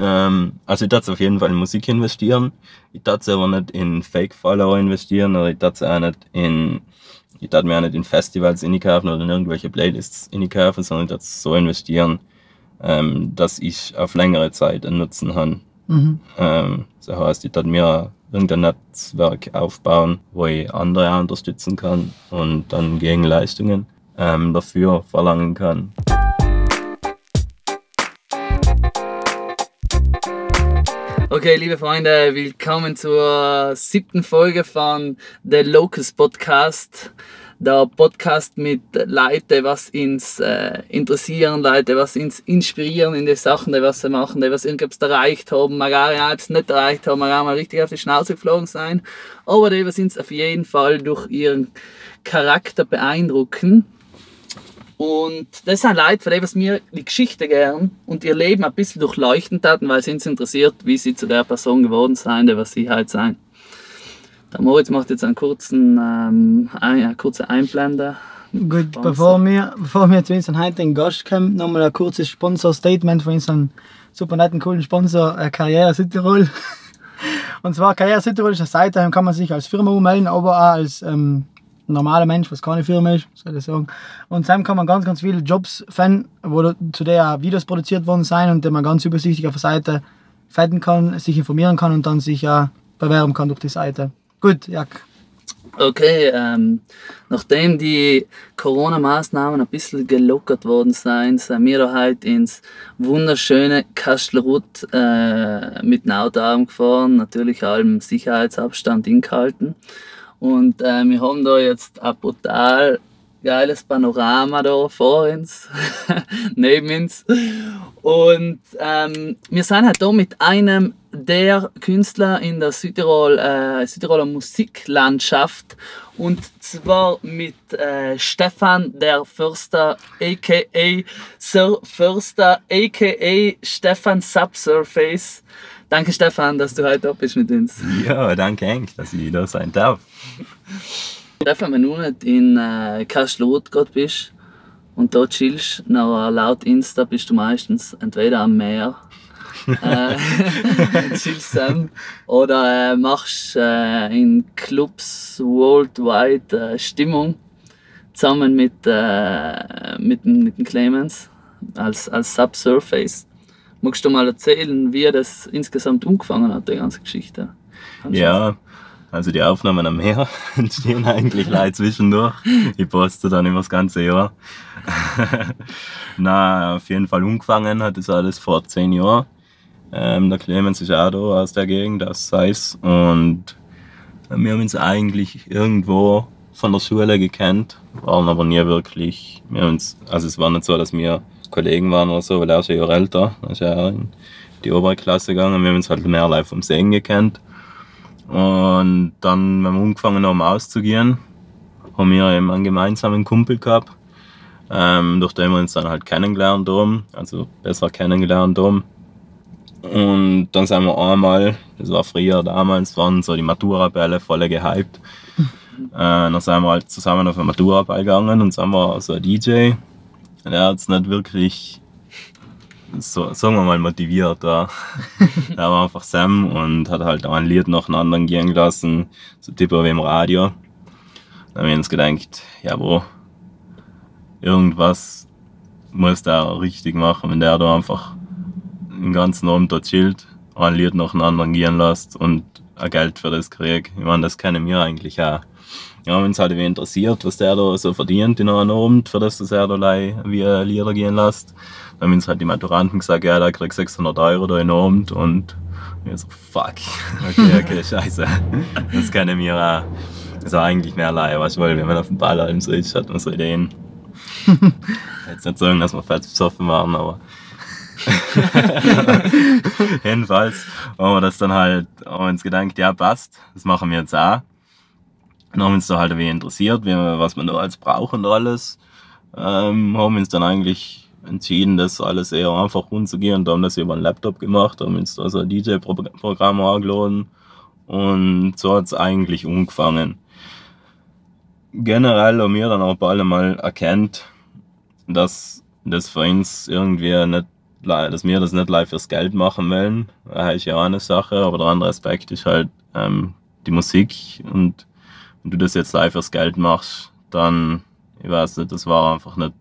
Ähm, also ich darf auf jeden Fall in Musik investieren. Ich darf aber nicht in Fake-Follower investieren oder ich darf auch nicht in ich darf mir auch nicht in Festivals inkaufen oder in irgendwelche Playlists inkaufen, sondern ich darf so investieren, ähm, dass ich auf längere Zeit einen Nutzen habe. Mhm. Ähm, das heißt, ich darf mir irgendein Netzwerk aufbauen, wo ich andere unterstützen kann und dann Gegenleistungen ähm, dafür verlangen kann. Okay, liebe Freunde, willkommen zur siebten Folge von The Locus Podcast. Der Podcast mit Leuten, was uns äh, interessieren, Leute, was uns inspirieren in den Sachen, die was sie machen, die was irgendwas erreicht haben, mal gar nicht, erreicht haben, mal mal richtig auf die Schnauze geflogen sein, aber die was uns auf jeden Fall durch ihren Charakter beeindrucken und das sind Leute, von denen was mir die Geschichte gern und ihr Leben ein bisschen durchleuchten taten, weil sie uns interessiert, wie sie zu der Person geworden sind, die was sie halt sein. Der Moritz macht jetzt einen kurzen, ähm, eine kurze Einblende. Gut, bevor wir, bevor wir zu unserem heutigen Gast kommen, nochmal ein kurzes Sponsor-Statement von unserem super netten, coolen Sponsor äh, Karriere Südtirol. Und zwar Karriere Südtirol ist eine Seite, da kann man sich als Firma ummelden, aber auch als ähm, ein normaler Mensch, was keine Firma ist, soll ich sagen. Und dann kann man ganz, ganz viele Jobs finden, wo zu der Videos produziert worden sind und die man ganz übersichtlich auf der Seite finden kann, sich informieren kann und dann sich ja bewerben kann durch die Seite. Gut, Jack. Okay, ähm, nachdem die Corona-Maßnahmen ein bisschen gelockert worden sind, sind wir da halt ins wunderschöne Kastelrut äh, mit dem Auto gefahren, natürlich allem Sicherheitsabstand ingehalten. Und äh, wir haben da jetzt ein brutal geiles Panorama da vor uns, neben uns. Und ähm, wir sind halt da mit einem der Künstler in der Südtirol, äh, Südtiroler Musiklandschaft und zwar mit äh, Stefan der Förster, aka Sir Förster, aka Stefan Subsurface. Danke Stefan, dass du heute da bist mit uns. Ja, danke Henk, dass ich da sein darf. Stefan, wenn du nicht in äh, Kastelrut gerade bist und dort chillst, na, laut Insta bist du meistens entweder am Meer äh, chillst dann, oder äh, machst äh, in Clubs worldwide äh, Stimmung zusammen mit, äh, mit, mit den Clemens als, als Subsurface. Magst du mal erzählen, wie das insgesamt umgefangen hat, die ganze Geschichte? Ja, also die Aufnahmen am Meer entstehen eigentlich leicht zwischendurch. Ich poste dann immer das ganze Jahr. Na, auf jeden Fall umgefangen hat das alles vor zehn Jahren. Ähm, der Clemens ist auch da aus der Gegend, aus Seis. Und wir haben uns eigentlich irgendwo von der Schule gekannt, waren aber nie wirklich. Wir uns, also es war nicht so, dass wir Kollegen waren oder so, weil er ist ja Jahr älter. Er ist ja in die Oberklasse gegangen. Wir haben uns halt mehr live vom Sehen gekannt. Und dann, wenn wir angefangen haben auszugehen, haben wir eben einen gemeinsamen Kumpel gehabt, ähm, durch den wir uns dann halt kennengelernt haben, also besser kennengelernt haben. Und dann sind wir einmal, das war früher damals, waren so die Matura-Bälle voll gehypt. Äh, dann sind wir halt zusammen auf einen Matura-Ball gegangen und sind wir so ein DJ er hat es nicht wirklich, so, sagen wir mal, motiviert. Da. er war einfach Sam und hat halt auch ein Lied nach einem anderen gehen lassen, so Tipper wie im Radio. Dann haben wir uns gedacht, ja, wo, irgendwas muss der richtig machen, wenn der da einfach den ganzen Abend dort chillt, ein Lied nach einem anderen gehen lässt und ein Geld für das kriegt. Ich meine, das kennen wir eigentlich auch ja, wenn es halt wen interessiert, was der da so verdient in einem Abend, für das er da wie Lieder gehen lässt, dann haben uns halt die Maturanten gesagt, ja, da kriegt 600 Euro da in Abend und ich so, fuck, okay, okay, scheiße, das kennen wir auch. Das war eigentlich mehr Leihe, was weil wenn man auf dem Ball allem so ist, hat man so Ideen. Jetzt nicht sagen, dass wir fett besoffen waren, aber jedenfalls haben wir das dann halt, haben wir uns gedacht, ja passt, das machen wir jetzt auch. Dann haben uns da halt wenig interessiert, was man da als braucht und alles. Ähm, haben uns dann eigentlich entschieden, das alles eher einfach rumzugehen und haben das über einen Laptop gemacht, haben uns da so ein DJ-Programm angeladen und so hat es eigentlich angefangen. Generell haben wir dann auch bald mal erkannt, dass das für uns irgendwie nicht dass wir das nicht live fürs Geld machen wollen, das ist ja auch eine Sache, aber der andere Aspekt ist halt ähm, die Musik und wenn du das jetzt live fürs Geld machst, dann, ich weiß nicht, das war einfach nicht,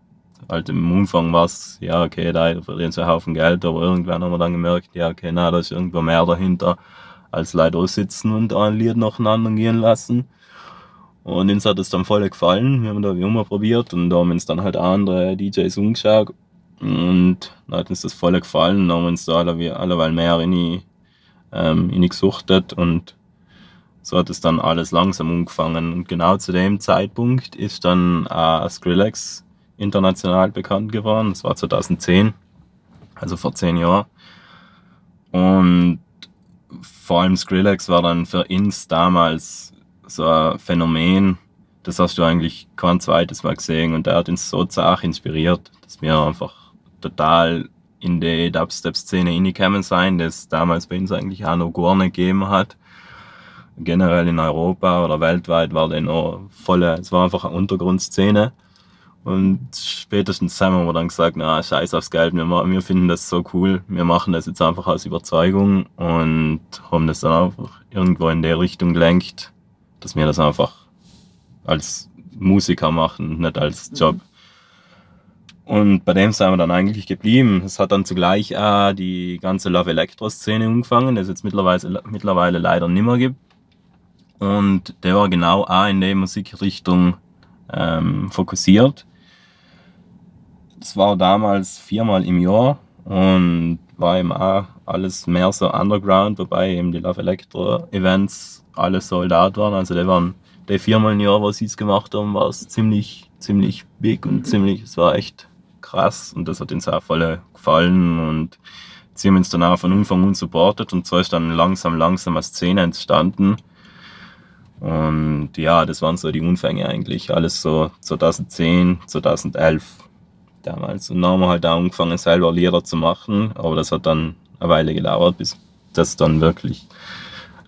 halt im Umfang war es, ja okay, da verdienen sie einen Haufen Geld, aber irgendwann haben wir dann gemerkt, ja okay, na, da ist irgendwo mehr dahinter, als Leute aussitzen und ein Lied nach einem anderen gehen lassen. Und uns hat es dann voll gefallen. Wir haben da wie immer probiert und da haben uns dann halt andere DJs umgeschaut. Und dann hat uns das voll gefallen. Dann haben wir uns da alle, alleweil mehr in die, ähm, in die gesuchtet und so hat es dann alles langsam umgefangen. Und genau zu dem Zeitpunkt ist dann äh, Skrillex international bekannt geworden. Das war 2010, also vor zehn Jahren. Und vor allem Skrillex war dann für uns damals so ein Phänomen, das hast du eigentlich kein zweites Mal gesehen und der hat uns so zart inspiriert, dass wir einfach total in die Dubstep-Szene reingekommen sein, das damals bei uns eigentlich auch noch gar nicht gegeben hat. Generell in Europa oder weltweit war der noch volle, es war einfach eine Untergrundszene. Und spätestens haben wir dann gesagt, na, scheiß aufs Geld, wir, wir finden das so cool, wir machen das jetzt einfach aus Überzeugung und haben das dann einfach irgendwo in der Richtung gelenkt, dass wir das einfach als Musiker machen, nicht als mhm. Job. Mhm. Und bei dem sind wir dann eigentlich geblieben. Es hat dann zugleich auch die ganze Love Electro Szene umgefangen, das es jetzt mittlerweile, mittlerweile leider nicht mehr gibt. Und der war genau auch in der Musikrichtung ähm, fokussiert. Das war damals viermal im Jahr und war eben auch alles mehr so underground, wobei eben die Love Electro Events alle sold out waren. Also die waren die viermal im Jahr, was sie es gemacht haben, war es ziemlich, ziemlich big und ziemlich, es war echt krass und das hat uns auch voll gefallen und sie haben uns dann auch von Anfang an supportet und so ist dann langsam, langsam eine Szene entstanden. Und ja, das waren so die Unfänge eigentlich, alles so 2010, 2011 damals. Und dann haben wir halt auch angefangen, selber Lieder zu machen, aber das hat dann eine Weile gedauert, bis das dann wirklich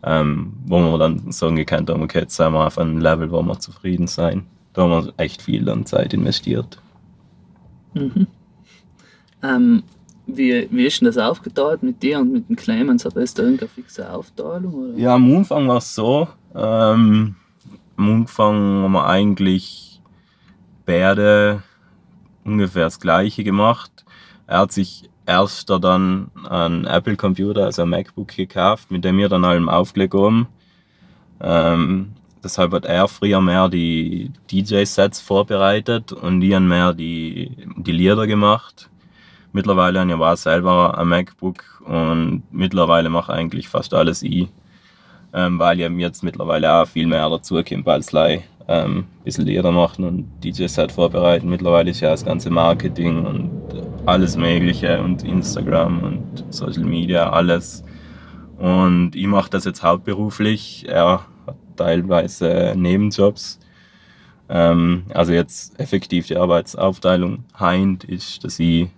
ähm, wo wir dann sagen gekannt haben, okay, jetzt sind wir auf einem Level, wo wir zufrieden sein. Da haben wir echt viel an Zeit investiert. Mhm. Ähm, wie, wie ist denn das aufgeteilt mit dir und mit den Clemens? Hat es da irgendeine fixe Aufteilung? Oder? Ja, am Anfang war es so. Ähm, am Anfang haben wir eigentlich beide ungefähr das Gleiche gemacht. Er hat sich erst dann einen Apple Computer, also ein MacBook gekauft, mit dem wir dann allem aufgelegt haben. Ähm, deshalb hat er früher mehr die DJ-Sets vorbereitet und ich mehr die, die Lieder gemacht. Mittlerweile habe ich auch selber ein MacBook und mittlerweile mache eigentlich fast alles ich, ähm, weil ich jetzt mittlerweile auch viel mehr dazu kommt als ähm, ein bisschen Lieder machen und DJ-Set vorbereiten. Mittlerweile ist ja das ganze Marketing und alles Mögliche und Instagram und Social Media, alles. Und ich mache das jetzt hauptberuflich. Er hat teilweise Nebenjobs. Ähm, also jetzt effektiv die Arbeitsaufteilung heint ist, dass ich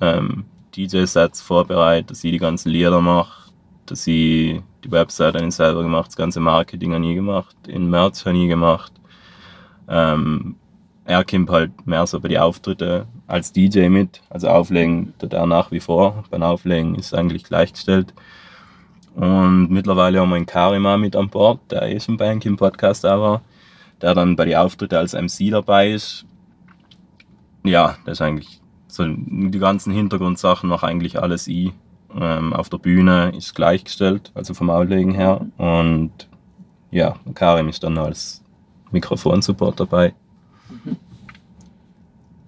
ähm, DJ-Sets vorbereite, dass ich die ganzen Lieder mache, dass ich die Website ich selber gemacht, das ganze Marketing habe ich gemacht, in März habe ich gemacht. Ähm, er kommt halt mehr so bei den Auftritten als DJ mit. Also Auflegen tut er nach wie vor. Beim Auflegen ist eigentlich gleichgestellt. Und mittlerweile haben wir einen Karima mit an Bord, der ist ein Bank im Podcast aber, der dann bei den Auftritten als MC dabei ist. Ja, das ist eigentlich so die ganzen Hintergrundsachen mache eigentlich alles ich. Ähm, auf der Bühne ist gleichgestellt, also vom Auflegen her. Und ja, Karim ist dann als Mikrofonsupport dabei. Mhm.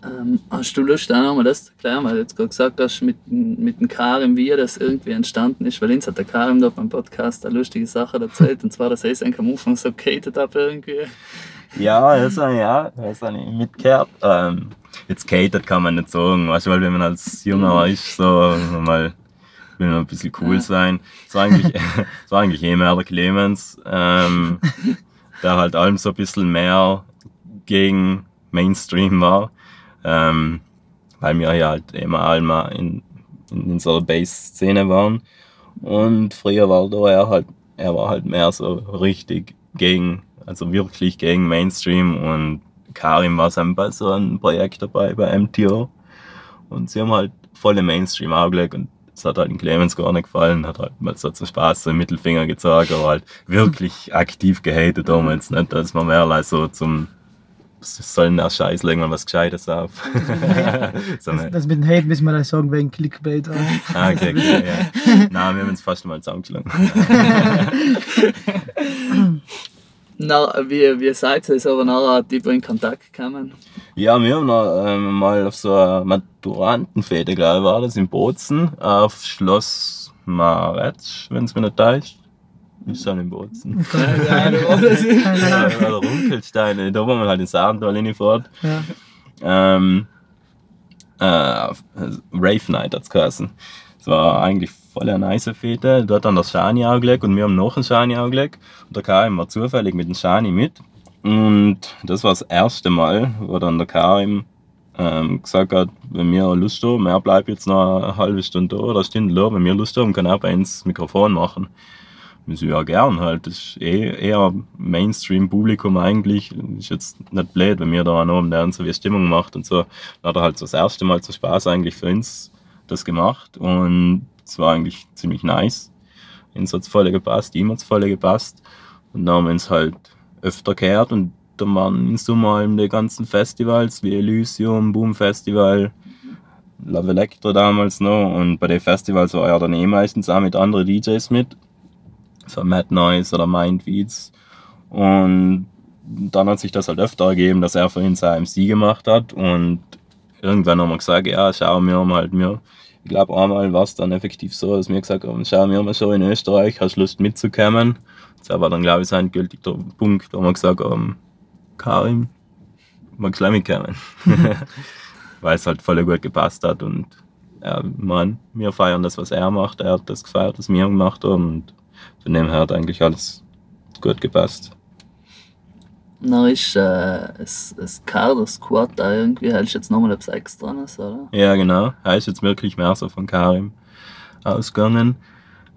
Ähm, hast du Lust, auch nochmal das zu erklären, weil du jetzt gerade gesagt hast, mit, mit dem Karim, wie das irgendwie entstanden ist, weil uns hat der Karim da beim Podcast eine lustige Sache erzählt, und zwar, dass er eigentlich am Anfang so cated hat irgendwie. Ja, das habe ich, ja, das habe ich mitgehört. Ähm, jetzt cated kann man nicht sagen, weißt du, weil wenn man als Junger ist, so mal will man ein bisschen cool sein. Es war eigentlich, es war eigentlich eh mehr der Clemens, ähm, der halt allem so ein bisschen mehr gegen Mainstream war. Ähm, weil wir ja halt immer alle in, in unserer Bass-Szene waren. Und früher war da er halt, er war halt mehr so richtig gegen, also wirklich gegen Mainstream und Karim war bei so einem Projekt dabei bei MTO. Und sie haben halt voll im Mainstream angelegt und das hat halt den Clemens gar nicht gefallen, hat halt mal so zum Spaß so einen Mittelfinger gezeigt, aber halt wirklich aktiv gehatet damals, nicht, dass man mehr als so zum was soll denn der Scheiß, legen wir was Gescheites auf. so, Das, das mit dem Hate müssen wir da sagen wegen Clickbait. oder? ah, okay, okay, ja. Nein, wir haben uns fast mal zusammengeschlagen. Na, wie, wie seid ihr so nachher tiefer in Kontakt gekommen? Ja, wir haben noch, ähm, mal auf so einer Maturantenfete, glaube ich, war das in Bozen, auf Schloss Maretsch, wenn es mir nicht täuscht. Ist schon in Bozen. Ja, ja, das ist- ja, oder Runkelsteine, da wo man halt ins Abenteuer hinfährt. Ja. Ähm, äh, Rave Night hat's geheißen. Es war eigentlich voll eine nice Fete. Dort haben das Shani angelegt und wir haben noch einen Shani angelegt. Und da kam war zufällig mit dem Shani mit. Und das war das erste Mal, wo dann der Karim ähm, gesagt hat, wenn wir Lust haben, er bleibt jetzt noch eine halbe Stunde da oder eine Stunde da, wenn wir Lust haben, kann er bei uns das Mikrofon machen. Wir so, ja gern halt, das ist eh eher Mainstream-Publikum eigentlich. Ist jetzt nicht blöd, wenn wir da einen haben, der so wie Stimmung macht und so. Dann hat er halt das erste Mal zu Spaß eigentlich für uns das gemacht und es war eigentlich ziemlich nice. Uns hat's voll gepasst, ihm hat's voll gepasst und dann haben wir uns halt öfter gehört und dann waren im Sommer eben die ganzen Festivals wie Elysium, Boom Festival, Love Electro damals noch und bei den Festivals war er dann eh meistens auch mit anderen DJs mit so Mad Noise oder Mindbeats. Und dann hat sich das halt öfter ergeben, dass er für ihn sein MC gemacht hat. Und irgendwann haben wir gesagt, ja, schau mir mal halt mir. Ich glaube, einmal war es dann effektiv so, dass wir gesagt haben, schau mir mal so in Österreich, hast du Lust mitzukommen? Das war dann, glaube ich, sein gültiger Punkt, wo wir gesagt haben, Karim, magst du mitkommen? Weil es halt voll gut gepasst hat und ja, man, wir feiern das, was er macht, er hat das gefeiert, was wir gemacht haben und von dem her hat eigentlich alles gut gepasst. Dann ist äh, das, das Kader Squad da irgendwie, hältst du jetzt nochmal etwas extra, oder? Ja, genau. Ist jetzt wirklich mehr so von Karim ausgegangen.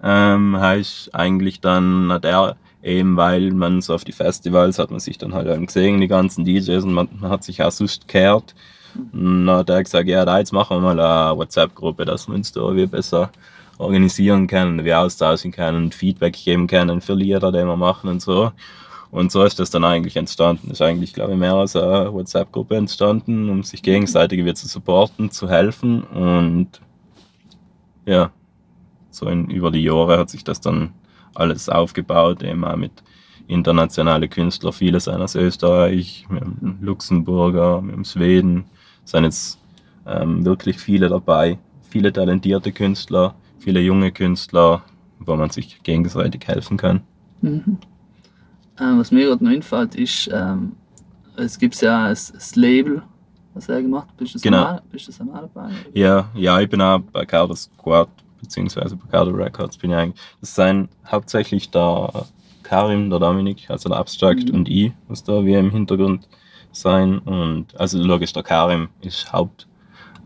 Ähm, ist eigentlich dann, hat er eben, weil man so auf die Festivals hat man sich dann halt eben gesehen, die ganzen DJs, und man, man hat sich auch sonst gehört. Und dann hat er gesagt, ja, da jetzt machen wir mal eine WhatsApp-Gruppe, dass wir uns da wie besser organisieren können, wir austauschen können, Feedback geben können für Lieder, die wir machen und so. Und so ist das dann eigentlich entstanden. Ist eigentlich, glaube ich, mehr als eine WhatsApp-Gruppe entstanden, um sich gegenseitig wieder zu supporten, zu helfen. Und ja, so in, über die Jahre hat sich das dann alles aufgebaut, eben auch mit internationalen Künstlern, viele sind aus Österreich, wir haben Luxemburger, wir haben Schweden, sind jetzt ähm, wirklich viele dabei, viele talentierte Künstler, viele junge Künstler, wo man sich gegenseitig helfen kann. Mhm. Ähm, was mir gerade noch einfällt, ist, ähm, es gibt ja ein, ein Label, was er gemacht hat. Bist du das Genau. einmal- Bist du einmal dabei? Ja, ja, ich bin auch bei Carter Squad, beziehungsweise bei Carter Records bin ich eigentlich. Das sind hauptsächlich der Karim, der Dominik, also der Abstract Mhm. und ich, was da wir im Hintergrund sein. Und also logisch, der Karim ist Haupt,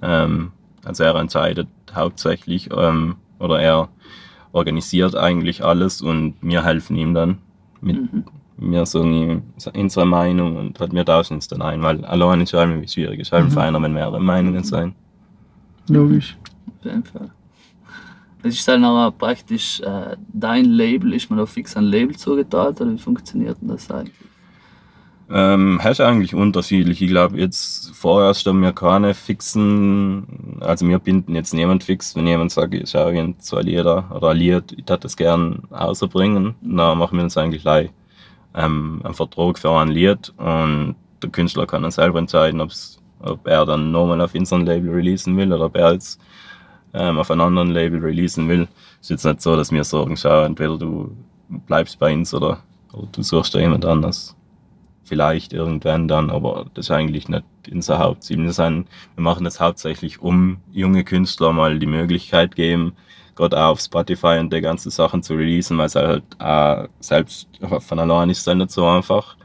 ähm, also er entscheidet hauptsächlich ähm, oder er organisiert eigentlich alles und wir helfen ihm dann mit Mhm. wir sagen ihm unsere Meinung und halt wir tauschen uns dann ein, weil allein ist halt irgendwie schwierig, ist halt Mhm. feiner, wenn mehrere Meinungen sein. Logisch. Auf jeden Fall. Es ist dann aber praktisch äh, dein Label, ist man da fix ein Label zugeteilt oder wie funktioniert denn das eigentlich? Ähm, hast eigentlich unterschiedlich. Ich glaube, jetzt vorerst haben wir keine fixen, also wir binden jetzt niemand fix, wenn jemand sagt, ich schau irgend zwei Lieder oder ein Lied, ich hätte das gern außerbringen, dann machen wir uns eigentlich gleich ähm, einen Vertrag für ein Lied und der Künstler kann dann selber entscheiden, ob's, ob er dann nochmal auf unserem Label releasen will oder ob er jetzt ähm, auf einem anderen Label releasen will. Ist jetzt nicht so, dass wir sagen, schau, entweder du bleibst bei uns oder, oder du suchst da jemand anders vielleicht irgendwann dann, aber das ist eigentlich nicht unser Hauptziel. Wir, wir machen das hauptsächlich, um junge Künstler mal die Möglichkeit geben, gerade auch auf Spotify und die ganzen Sachen zu releasen, weil es halt auch selbst von allein ist es halt nicht so einfach.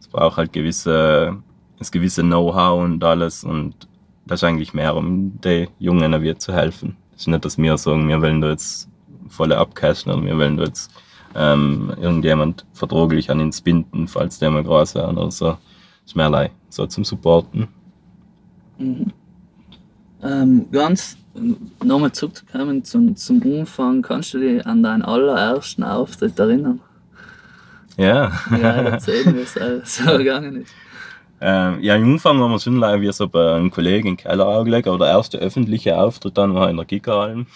Es braucht halt gewisse, das gewisse Know-how und alles und das ist eigentlich mehr, um den Jungen wieder zu helfen. Es ist nicht, dass wir sagen, wir wollen da jetzt volle abcashen oder wir wollen da jetzt ähm, irgendjemand vertraglich an uns binden, falls der mal groß werden oder so. Ist mehr so zum Supporten. Mhm. Ähm, ganz nochmal zurückzukommen zum, zum Umfang, kannst du dich an deinen allerersten Auftritt erinnern? Ja. Ja, erzählen, wie es so gegangen ist. Ähm, ja, im Umfang haben wir schon leider wie so bei einem Kollegen in Keller angelegt, aber der erste öffentliche Auftritt dann war in der Gigeralm.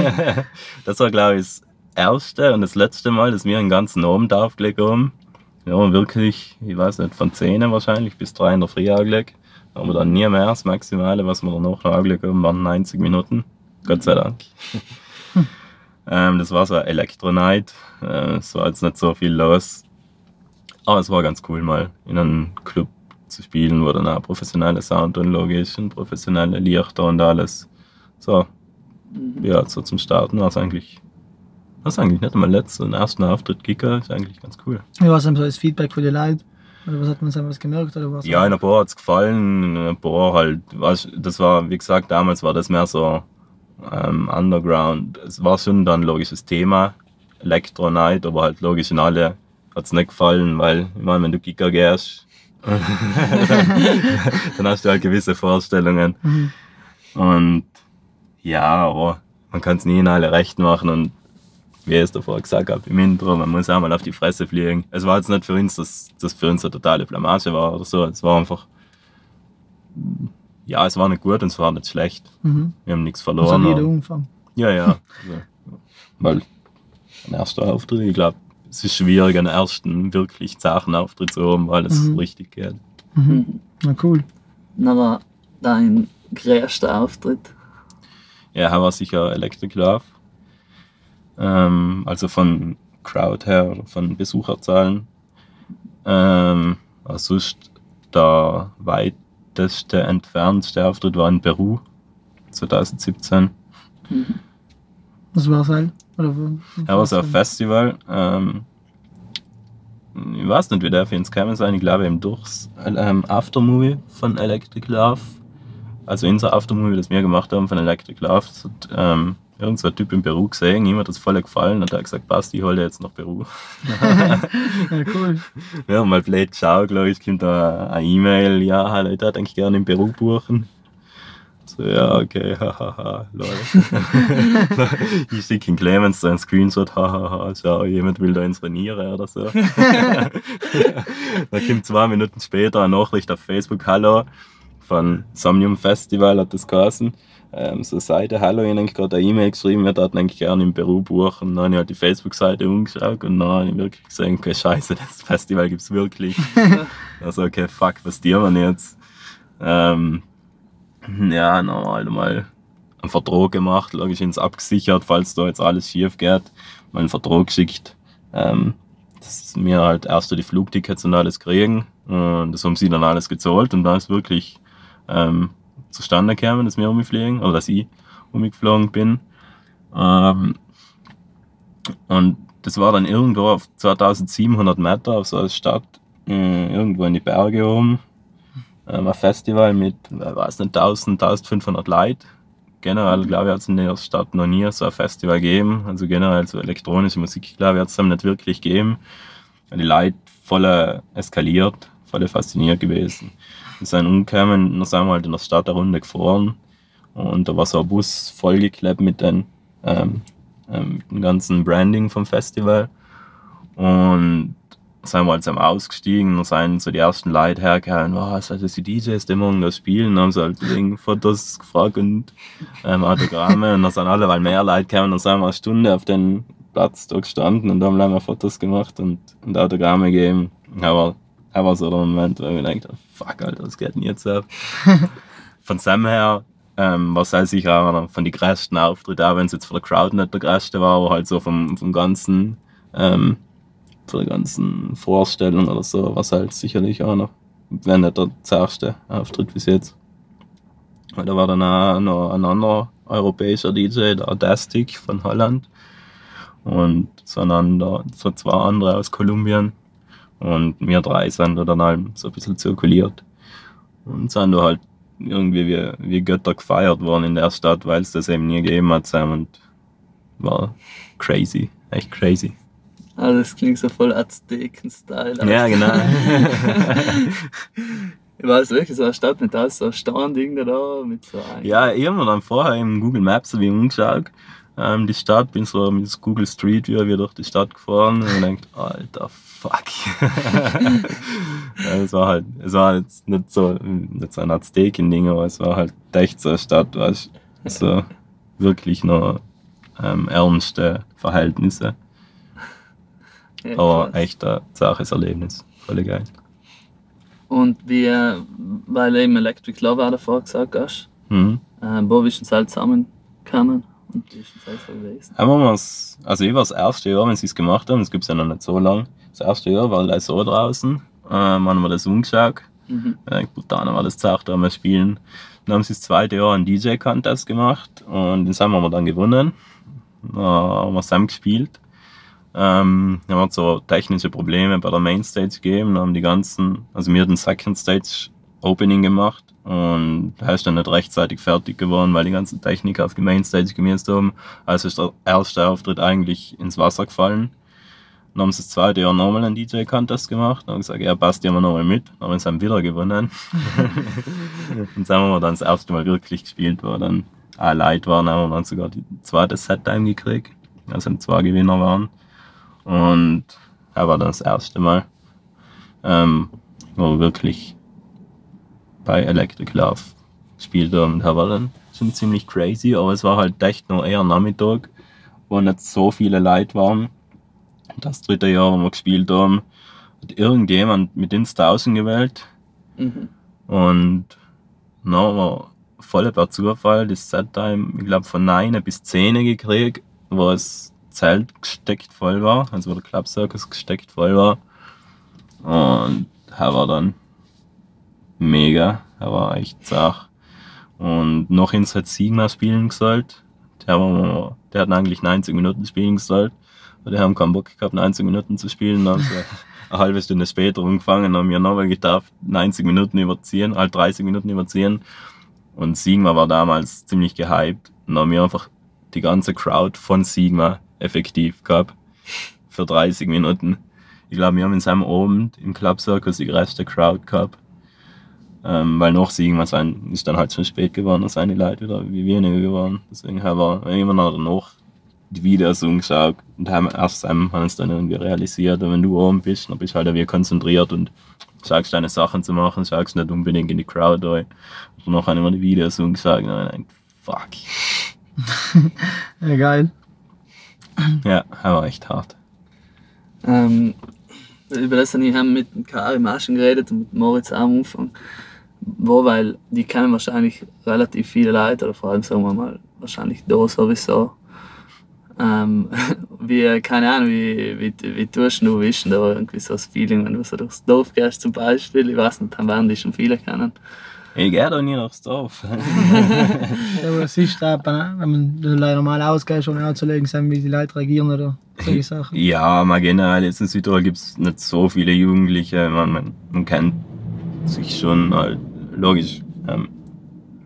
das war, glaube ich, das erste und das letzte Mal, dass wir einen ganzen Abend aufgelegt haben. Ja, wirklich, ich weiß nicht, von 10 wahrscheinlich bis 3 in der Früh angelegt. Aber dann nie mehr. Das Maximale, was wir danach noch angelegt haben, waren 90 Minuten. Gott sei Dank. ähm, das war so ein Electro-Night. Äh, es war jetzt nicht so viel los. Aber es war ganz cool, mal in einem Club zu spielen, wo dann auch professionelle Soundanlage ist und professionelle Lichter und alles. So, ja, so zum Starten war es eigentlich, war es eigentlich nicht einmal letzten, ersten Auftritt Kicker, ist eigentlich ganz cool. Wie war es so als Feedback für die Leute? Oder was hat man so was gemerkt? Oder was Ja, in ein paar hat es gefallen, in ein paar halt, das war, wie gesagt, damals war das mehr so ähm, Underground. Es war schon dann ein logisches Thema, Electro Night, aber halt logisch in alle hat es nicht gefallen, weil, ich meine, wenn du Giga gehst, dann hast du halt gewisse Vorstellungen. Mhm. Und ja, aber man kann es nie in alle recht machen und wie ich es davor gesagt habe im Intro, man muss auch mal auf die Fresse fliegen. Es war jetzt nicht für uns, dass das für uns eine totale Blamage war oder so. Es war einfach, ja, es war nicht gut und es war nicht schlecht. Mhm. Wir haben nichts Also verloren. jeder aber- Umfang. ja, ja. Also, weil ein erster Auftritt, ich glaube, es ist schwierig, einen ersten wirklich zarten Auftritt zu haben, weil es Mhm. richtig geht. Mhm. Na cool. Dann war dein größter Auftritt. Ja, er war sicher Electric Love. Ähm, also von Crowd her oder von Besucherzahlen. Ähm, aber sonst der weiteste, entfernteste Auftritt war in Peru 2017. Das war's halt. Oder? Er war so ein Festival. Ähm, ich weiß nicht, wie der für uns gekommen sein. Ich glaube, eben durchs ähm, Aftermovie von Electric Love. Also unser Aftermovie, das wir gemacht haben von Electric Love. Das hat ähm, irgend so ein Typ in Peru gesehen. Ihm hat das voll gefallen. Und er hat gesagt, passt, ich hole jetzt nach Peru. Ja, cool. Wir haben mal blöd geschaut, glaube ich, kommt da eine E-Mail. Ja, hallo, ich würde eigentlich gerne in Peru buchen. So, ja, okay, hahaha, lol. ich schicke in Clemens so einen Screenshot, hahaha, schau, jemand will da ins Reniere oder so. Dann kommt zwei Minuten später eine Nachricht auf Facebook, hallo, von Somnium Festival hat das geheißen. Ähm, so Seite, hallo, ich habe gerade eine E-Mail geschrieben, wir würden eigentlich gerne in Peru buchen. Dann habe ich halt die Facebook-Seite umgeschaut und dann habe ich wirklich gesehen, okay, scheiße, das Festival gibt es wirklich. also, okay, fuck, was tun wir jetzt? Ähm, ja, dann haben wir halt mal einen Vertrag gemacht, logisch ins abgesichert, falls da jetzt alles schief geht. Mal einen Vertrag geschickt, ähm, dass wir halt erst die Flugtickets und alles kriegen. Und das haben sie dann alles gezahlt und dann ist wirklich ähm, zustande gekommen, dass wir umfliegen oder dass ich umgeflogen bin. Ähm, und das war dann irgendwo auf 2700 Meter auf so einer Stadt, äh, irgendwo in die Berge oben. Ähm, ein Festival mit, ich weiß nicht, 1000, 1500 Leuten. Generell, glaube ich, hat es in der Stadt noch nie so ein Festival gegeben. Also generell so elektronische Musik, glaube ich, hat es dann nicht wirklich gegeben. Die Leute voll eskaliert, voll fasziniert gewesen. Wir sind umgekommen, dann sind halt in der Stadt eine gefahren. Und da war so ein Bus vollgeklebt mit ähm, ähm, dem ganzen Branding vom Festival. Und sind wir halt so ausgestiegen und sind so die ersten Leute hergekommen, was oh, das die DJs, die morgen da spielen, haben sie halt Fotos gefragt und ähm, Autogramme und dann sind alle, weil mehr Leute kamen, dann sind wir eine Stunde auf den Platz da gestanden und haben lange Fotos gemacht und, und Autogramme gegeben. Aber, aber so der Moment, wo ich mir habe, fuck, Alter, was geht denn jetzt ab? Von Sam her ähm, war es halt sicher einer von den größten Auftritten, auch wenn es jetzt von der Crowd nicht der größte war, aber halt so vom, vom ganzen ähm, von der ganzen Vorstellung oder so, was halt sicherlich auch noch, wenn nicht der zerste Auftritt bis jetzt. Weil da war dann auch noch ein anderer europäischer DJ, der Adastic von Holland. Und so, ein anderer, so zwei andere aus Kolumbien. Und wir drei sind da dann halt so ein bisschen zirkuliert. Und sind da halt irgendwie wie, wie Götter gefeiert worden in der Stadt, weil es das eben nie gegeben hat. Sam. Und war crazy, echt crazy. Also das klingt so voll Azteken-Style. Ja, genau. Ich weiß wirklich, so eine Stadt mit alles so Steinding da, mit so einem. Ja, ich habe mir dann vorher im Google Maps so wie umgeschaut, ähm, die Stadt, bin so mit Google Street View wieder durch die Stadt gefahren und denkt, alter fuck. es war halt, es war jetzt nicht so, nicht so ein Azteken-Ding, aber es war halt echt so eine Stadt, weißt du, so wirklich nur ähm, ernste Verhältnisse. Ja, Aber echt ein zaches Erlebnis. Voll geil. Und wie, äh, weil eben Electric Love auch davor gesagt hast, Mhm. äh, wo bist du halt es? Haben wir mal's, also ich war das erste Jahr, wenn sie es gemacht haben, das gibt es ja noch nicht so lang. Das erste Jahr war gleich so draußen, ähm, haben wir das umgeschaut. Mhm. Äh, dann war das Tag, da haben wir spielen. Dann haben sie das zweite Jahr einen DJ-Contest gemacht und den haben wir dann gewonnen. Da haben wir zusammen gespielt. Ähm, dann hat so technische Probleme bei der Mainstage gegeben. Dann haben die ganzen, also wir hatten Second Stage Opening gemacht und da ist dann nicht rechtzeitig fertig geworden, weil die ganzen Technik auf die Mainstage gemisst haben. Also ist der erste Auftritt eigentlich ins Wasser gefallen. Dann haben sie das zweite Jahr nochmal einen DJ-Contest gemacht. Dann haben gesagt, ja, passt ja nochmal mit. Dann haben sie dann wieder gewonnen. und dann haben wir dann das erste Mal wirklich gespielt, wo dann auch Leute waren, haben wir dann sogar die zweite Set-Time gekriegt. Also zwei Gewinner waren. Und er war dann das erste Mal, ähm, wo wir wirklich bei Electric Love gespielt haben. Und er war dann schon ziemlich crazy, aber es war halt echt nur eher Nachmittag, wo nicht so viele Leute waren. Das dritte Jahr, wo wir gespielt haben, hat irgendjemand mit ins 1000 gewählt. Mhm. Und dann haben wir voll per Zufall das Set-Time, ich glaube, von 9 bis 10 gekriegt, wo das Zelt gesteckt voll war, also wo der Club Circus gesteckt voll war. Und er war dann mega, er war echt zach. Und noch ins hat Sigma spielen gesollt. Der, war, der hat eigentlich 90 Minuten spielen gesollt. Aber die haben keinen Bock gehabt, 90 Minuten zu spielen. Dann haben sie eine halbe Stunde später umgefangen, haben mir nochmal gedacht, 90 Minuten überziehen, halt 30 Minuten überziehen. Und Sigma war damals ziemlich gehypt. Und haben wir einfach die ganze Crowd von Sigma effektiv gehabt. Für 30 Minuten. Ich glaube, wir haben in seinem Abend im Club Circus die größte Crowd gehabt. Ähm, weil nach Sigma sein, ist dann halt schon spät geworden, da sind die Leute wieder wie weniger geworden. Deswegen haben wir immer noch danach die Videos angeschaut und haben erst haben wir uns dann irgendwie realisiert, wenn du oben bist, dann bist du halt wie konzentriert und schaust deine Sachen zu machen, schaust nicht unbedingt in die Crowd rein. Und haben wir die Videos angeschaut und dann gedacht, fuck. Ja, geil. Ja, er war echt hart. Ähm, über das habe ich haben mit dem Karim auch schon geredet und mit Moritz auch am Anfang. Wo, weil die kennen wahrscheinlich relativ viele Leute, oder vor allem sagen wir mal, wahrscheinlich da sowieso. Ähm, wie, keine Ahnung, wie, wie, wie tust du, wie ist denn da irgendwie so das Feeling, wenn du so durchs Dorf gehst zum Beispiel? Ich weiß nicht, dann werden die schon viele kennen. Ich gehe da nie aufs Dorf. Ja, aber es ist da, wenn man normal ausgeht, schon anzulegen, sein, wie die Leute reagieren oder solche Sachen. Ja, mal generell, jetzt in Südtirol gibt es nicht so viele Jugendliche. Man, man, man kennt sich schon halt, logisch. Ähm,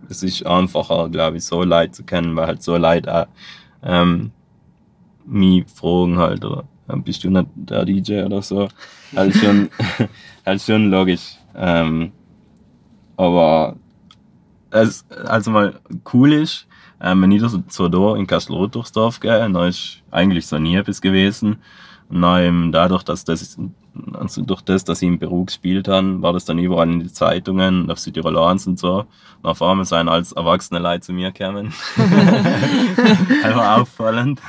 es ist einfacher, glaube ich, so Leute zu kennen, weil halt so Leute auch ähm, mich fragen halt, oder ähm, bist du nicht der DJ oder so. Halt schon, halt schon logisch. Ähm, aber es, also mal cool ist, ähm, wenn ich da so, da in Kastelrot durchs Dorf gehe, dann ist eigentlich so nie etwas gewesen. Dann eben dadurch, dass das, also durch das, dass ich im Büro gespielt habe, war das dann überall in die Zeitungen auf Südtirol 1 und so. Und auf einmal sind als erwachsene Leute zu mir gekommen. Einfach auffallend.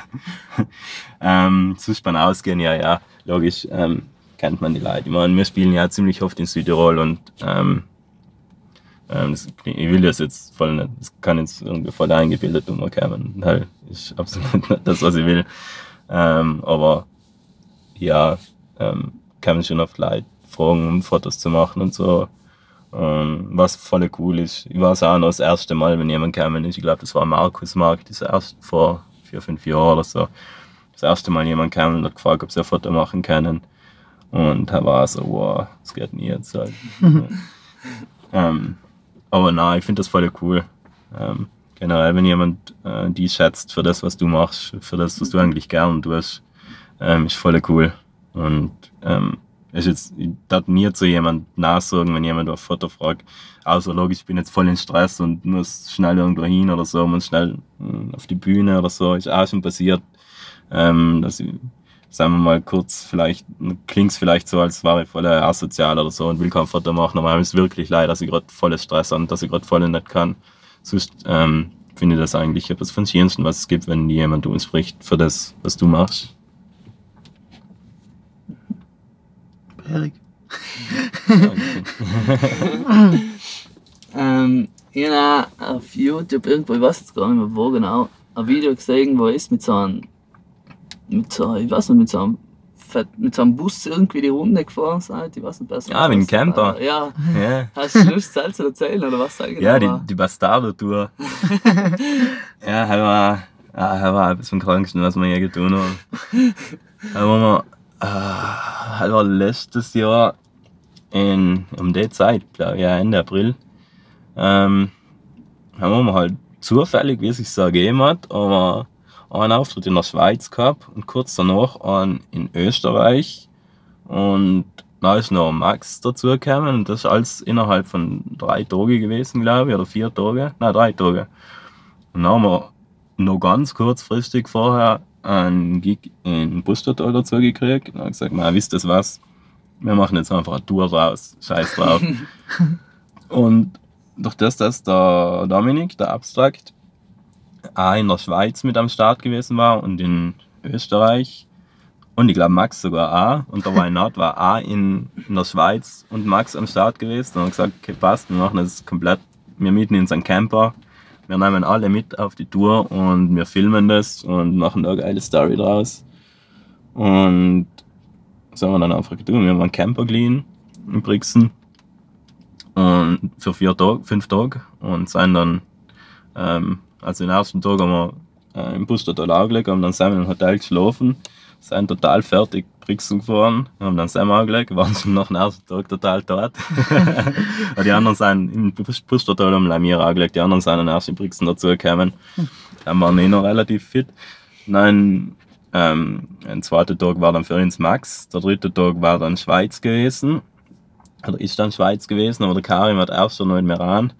ähm, sonst beim Ausgehen, ja, ja, logisch, ähm, kennt man die Leute. Ich meine, wir spielen ja ziemlich oft in Südtirol und ähm, ähm, das, ich will das jetzt voll nicht, das kann jetzt irgendwie voll eingebildet umkommen. Halt, ist absolut nicht das, was ich will. Ähm, aber ja, ähm, kann man schon oft Leute fragen, um Fotos zu machen und so. Ähm, was voll cool ist. Ich war es auch noch das erste Mal, wenn jemand ist. Ich glaube, das war Markus Mark, das erste vor vier, fünf Jahren oder so. Das erste Mal jemand kam und hat gefragt, ob sie ein Foto machen können. Und er war so, wow, das geht nie jetzt halt. ähm, aber nein, ich finde das voll cool. Ähm, generell, wenn jemand äh, die schätzt für das, was du machst, für das, was du eigentlich gern tust, ähm, ist voll cool. Und ähm, ist jetzt, ich darf nie zu jemandem nachsagen, wenn jemand auf Foto fragt. Außer logisch, ich bin jetzt voll in Stress und muss schnell irgendwo hin oder so, muss schnell äh, auf die Bühne oder so. Ist auch schon passiert, ähm, dass ich, sagen wir mal kurz, vielleicht klingt es vielleicht so, als wäre ich voll asozial oder so und will kein Foto machen, aber mir ist wirklich leid, dass ich gerade voll Stress habe und dass ich gerade voll nicht kann. Sonst ähm, finde ich das eigentlich etwas von Schönsten, was es gibt, wenn jemand spricht für das, was du machst. Erik. ähm, ich habe auf YouTube irgendwo, ich weiß jetzt gar nicht mehr wo genau, ein Video gesehen, wo er ist mit so einem, mit so, ich weiß nicht, mit so einem, mit so einem Bus irgendwie die Runde gefahren seid. Ich weiß nicht besser. Ja, mit dem Camper. Äh, Ja, Ja. hast du Lust, selbst zu erzählen oder was sagen? Ja, die, die Bastardo-Tour. ja, das war, ah, das war etwas vom Kranksten, was wir je getan haben. Da waren wir, ah, das war letztes Jahr in, um die Zeit, glaube ich, Ende April. Ähm, haben wir halt zufällig, wie es sich so ergeben hat, aber einen Auftritt in der Schweiz gehabt und kurz danach einen in Österreich. Und da ist noch Max dazugekommen und das ist alles innerhalb von drei Tagen gewesen, glaube ich, oder vier Tage. Nein, drei Tage. Und dann haben wir noch ganz kurzfristig vorher einen Gig in Bustertal dazu gekriegt. Und haben gesagt, man, wisst ihr was? Wir machen jetzt einfach eine Tour raus. Scheiß drauf. und durch das, dass der Dominik, der Abstrakt, auch in der Schweiz mit am Start gewesen war und in Österreich und ich glaube Max sogar auch und der Weinart war auch in, in der Schweiz und Max am Start gewesen und haben gesagt, okay, passt, wir machen das komplett, wir mieten in seinen Camper, wir nehmen alle mit auf die Tour und wir filmen das und machen da eine geile Story draus. Und so haben wir dann einfach getan, wir haben einen Camper geliehen in Brixen und für vier Tage, fünf Tage und sind dann ähm, also den ersten Tag haben wir äh, im Bus total angelegt, haben dann sind wir im Hotel geschlafen, sind total fertig Brixen gefahren, haben dann Sam angelegt, waren schon nach dem ersten Tag total tot. Die anderen sind im Bus Bus total am Lamir angelegt, die anderen sind dann erst in Brixen dazugekommen. Dann waren eh noch relativ fit. Nein, ähm, ein zweiter Tag war dann für uns Max, der dritte Tag war dann Schweiz gewesen. Oder ist dann Schweiz gewesen, aber der Karim hat erst noch in Meran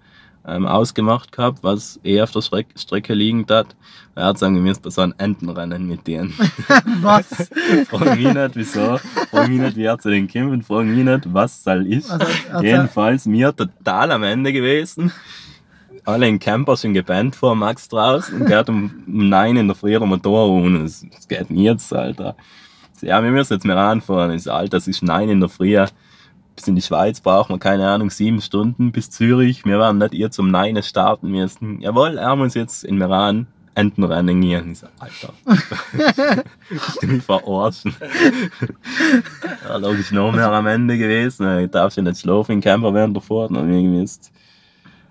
ähm, ausgemacht gehabt, was eher auf der Streck Strecke liegen hat. Er hat sagen, wir müssen bei so einem Entenrennen mit denen. Was? frag mich nicht, wieso. Frag mich nicht, wie er zu den kommt. Frag mich nicht, was soll ist. Also, also, Jedenfalls, mir total am Ende gewesen. Alle in Camper sind gebannt vor Max draußen und geht um, um 9 in der Früh der Motor und es, es geht nie jetzt, Alter. Ich Ja, wir müssen jetzt mehr anfahren. Ich so, Alter, es ist 9 in der Früh. Bis in die Schweiz braucht man, keine Ahnung, sieben Stunden bis Zürich. Wir werden nicht ihr zum 9 starten müssen. Jawohl, er muss jetzt in Meran Entenrennen gehen. Ich so, Alter. ich mich verarschen. ja, logisch noch mehr am Ende gewesen. Ich darf ja nicht schlafen im Camper während der Fahrt. Und irgendwie ist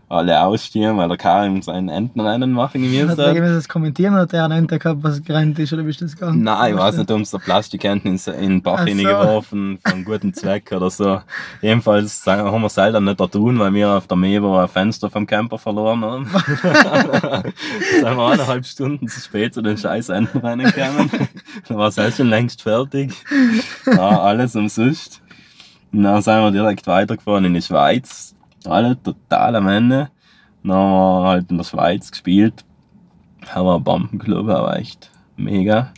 alle ausstehen, weil der Karim sein Entenrennen machen Hat gemusst er hat. das kommentieren oder hat er einen Ente gehabt, was gerannt ist oder bist du das gar nicht? Nein, ich weiß nicht, ob es der Plastikenten in in den Bach Ach so. hineingeworfen für einen guten Zweck oder so. Jedenfalls haben wir selber nicht da tun, weil wir auf der Mevo ein Fenster vom Camper verloren haben. sind wir eineinhalb Stunden zu spät zu den scheiß Entenrennen gekommen. da war es schon längst fertig. Ja, alles umsonst. Und dann sind wir direkt weitergefahren in die Schweiz. Alle total am Ende. Dann haben wir halt in der Schweiz gespielt. Haben wir einen Bombenclub, aber echt mega.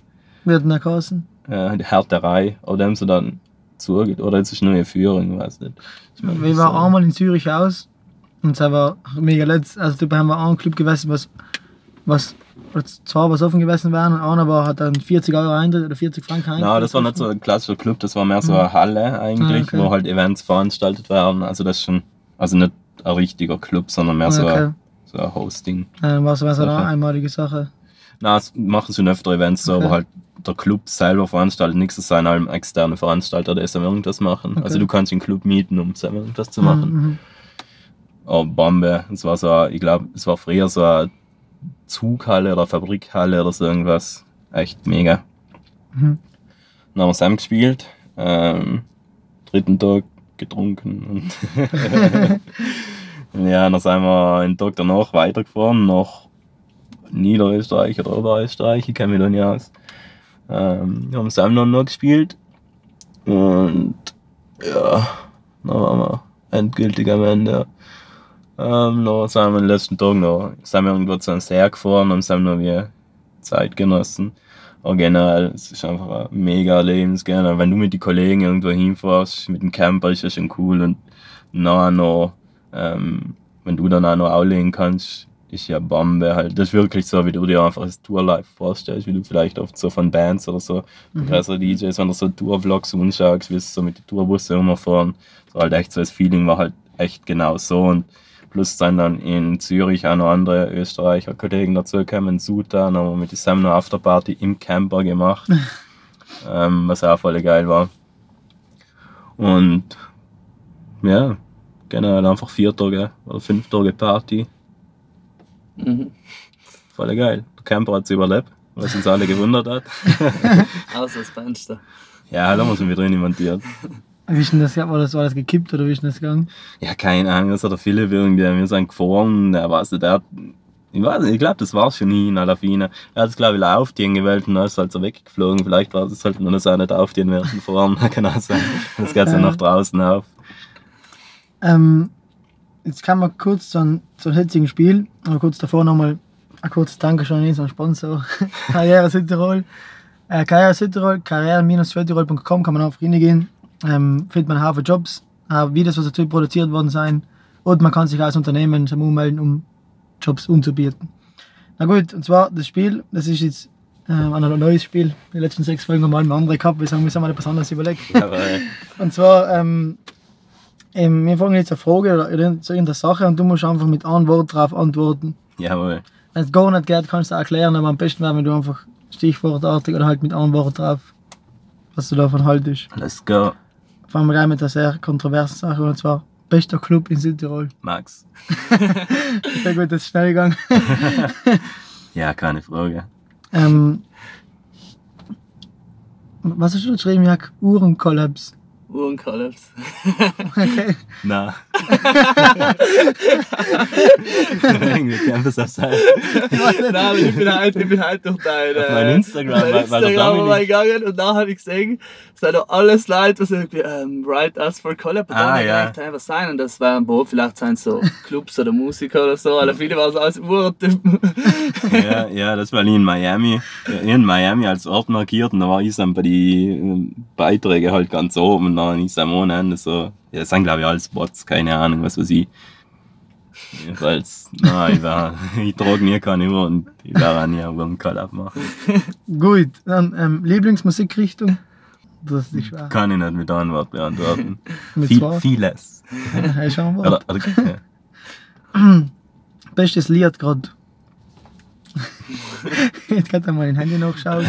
Wird nach Kassen. Äh, die Härterei. Da haben sie dann zugeht. Oder jetzt ist nur eine Führung, ich weiß nicht. Ich mein, Wir waren ist, einmal in Zürich aus und es war mega letzt. Also da haben wir einen Club gewesen, was, was oder zwei was offen gewesen wären und einer war, hat dann 40 Euro Eintritt oder 40 Franken Eintritt. Nein, das war nicht so ein klassischer Club, das war mehr so eine Halle eigentlich, Ah, okay. wo halt Events veranstaltet werden. Also das ist schon, also nicht ein richtiger Club, sondern mehr so, Okay. ein, so ein Hosting. Dann war es so eine einmalige Sache. Na, es machen schon öfter Events so, Okay. aber halt der Club selber veranstaltet nichts, es sind allem externe Veranstalter, die selber irgendwas machen. Okay. Also du kannst den Club mieten, um selber irgendwas zu machen. Mhm, mhm. Oh, Bombe. Es war so, ich glaube, es war früher so eine Zughalle oder Fabrikhalle oder so irgendwas. Echt mega. Mhm. Dann haben wir Sam gespielt. Ähm, dritten Tag getrunken. Ja, dann sind wir einen Tag danach weitergefahren nach Niederösterreich oder Oberösterreich, ich kenne mich da nicht aus. Ähm, wir haben Sam dann noch gespielt. Und ja, dann waren wir endgültig am Ende. Ähm, dann sind wir am letzten Tag noch, sind wir irgendwo zu einem See gefahren und sind noch wie Zeit genossen. Aber generell, es ist einfach ein mega Lebensgerne. Wenn du mit den Kollegen irgendwo hinfährst, mit dem Camper ist das schon cool und nachher noch, ähm, wenn du dann auch noch auflegen kannst, ist ja Bombe halt. Das ist wirklich so, wie du dir einfach das Tour-Life vorstellst, wie du vielleicht oft so von Bands oder so, Mhm. größere DJs, wenn du so Tour-Vlogs anschaust, wie sie so mit den Tourbusse rumfahren, so halt echt so das Feeling war halt echt genau so und plus sind dann in Zürich auch noch andere Österreicher Kollegen dazu gekommen, in Suta, dann haben wir mit dem noch Afterparty im Camper gemacht, ähm, was auch voll geil war. Und ja, generell einfach vier Tage oder fünf Tage Party. Mhm. Voll geil. Der Camper hat es überlebt, was uns alle gewundert hat. Außer das Fenster. Ja, da muss man wieder drin montiert. Wie ist denn das, war das, war das gekippt oder wie ist denn das gegangen? Ja, keine Ahnung, das hat der Philipp irgendwie, wir sind gefahren, der weiß nicht, der hat, ich weiß nicht, ich glaube, das war's schon nie in Alafine. Er hat es, glaube ich, aufgehen gewählt und dann ist halt so weggeflogen. Vielleicht war es halt nur so nicht aufgehen während dem Fahren, kann auch sein. Das geht so nach draußen auf. Ähm, jetzt kann man kurz zu einem, zu einem hitzigen Spiel, aber kurz davor nochmal ein kurzes Dankeschön an unseren Sponsor, Karriere Südtirol. Äh, Karriere Südtirol, karriere-südtirol.com kann man auf reingehen. Ähm, findet man einen Haufen Jobs, äh, Videos, was dazu produziert worden sein. Und man kann sich als Unternehmen schon ummelden, um Jobs anzubieten. Na gut, und zwar das Spiel, das ist jetzt äh, ein neues Spiel. Die letzten sechs Folgen haben wir mal andere gehabt, wir haben mal etwas anderes äh, Und zwar, ähm, ähm, wir fragen jetzt eine Frage oder irgendeine Sache und du musst einfach mit einem Wort drauf antworten. jawohl. Wenn es gar nicht geht, kannst du auch erklären, aber am besten wäre, wenn du einfach stichwortartig oder halt mit einem Wort drauf, was du davon haltest. Let's go. Fangen wir gleich mit einer sehr kontroversen Sache und zwar bester Club in Südtirol. Max. Sehr gut, das ist schnell gegangen. Ja, keine Frage. ähm, was hast du geschrieben, Jack? Uhrenkollaps. Uhrenkollaps. Okay. Na. Irgendwie auf Seite. Nein, aber ich bin halt, ich bin halt durch dein, Auf mein Instagram, mein Instagram mal gegangen und dann habe ich gesehen, es sind doch alles Leute, was irgendwie ähm, Write Us for Collab und Ah, dann ja. gedacht, hey, was sein und das waren boah, vielleicht sind so Clubs oder Musiker oder so, alle viele waren so als Uhrentypen. ja, ja, das war in Miami. In Miami als Ort markiert und da war ich dann bei den Beiträgen halt ganz oben dann ist am ohne Ende so. Ja, das sind glaube ich alles Bots, keine Ahnung, was weiß ich. Jedenfalls, nein, ich, war, ich trage nie keine Uhr und ich werde auch nie einen Collab machen. Gut, dann ähm, Lieblingsmusikrichtung. Das ist nicht schwer. Kann ich nicht mit einem Wort beantworten. Mit Viel, vieles. Schau mal. Oder, oder, ja. Bestes Lied gerade. Jetzt kannst du mal dein Handy nachschauen.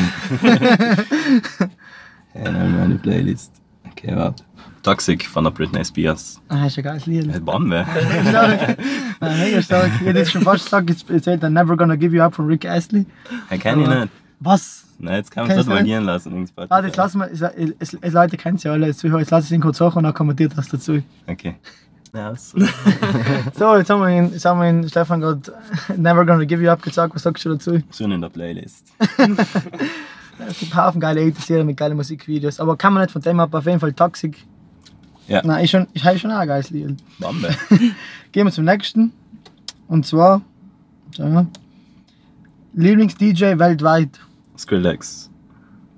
Ja, meine Playlist. Okay, warte. Toxic von der Britney Spears. Ah, ist ein geiles Lied. Bombe. Ah, mega stark. Ich hätte jetzt schon fast gesagt, jetzt erzählt er Never Gonna Give You Up von Rick Astley. Er kenn ich Aber- nicht. Was? Nein, jetzt kann man es nicht mal gehen lassen. Warte, jetzt lassen wir, es, es, Leute kennen es ja alle, jetzt, jetzt lass ich ihn kurz hoch und dann kommentiert das dazu. Okay. Ja, so. So, jetzt haben wir ihn, jetzt haben wir ihn Stefan gerade Never Gonna Give You Up gesagt, was sagst du dazu? Schon in der Playlist. Es gibt Haufen geile 80 mit geilen Musikvideos, aber kann man nicht von dem ab, auf jeden Fall Toxic. Ja. Nein, ist schon, halt schon auch ein geiles Lied. Bombe. Gehen wir zum nächsten. Und zwar, sagen wir, Lieblings-DJ weltweit. Skrillex.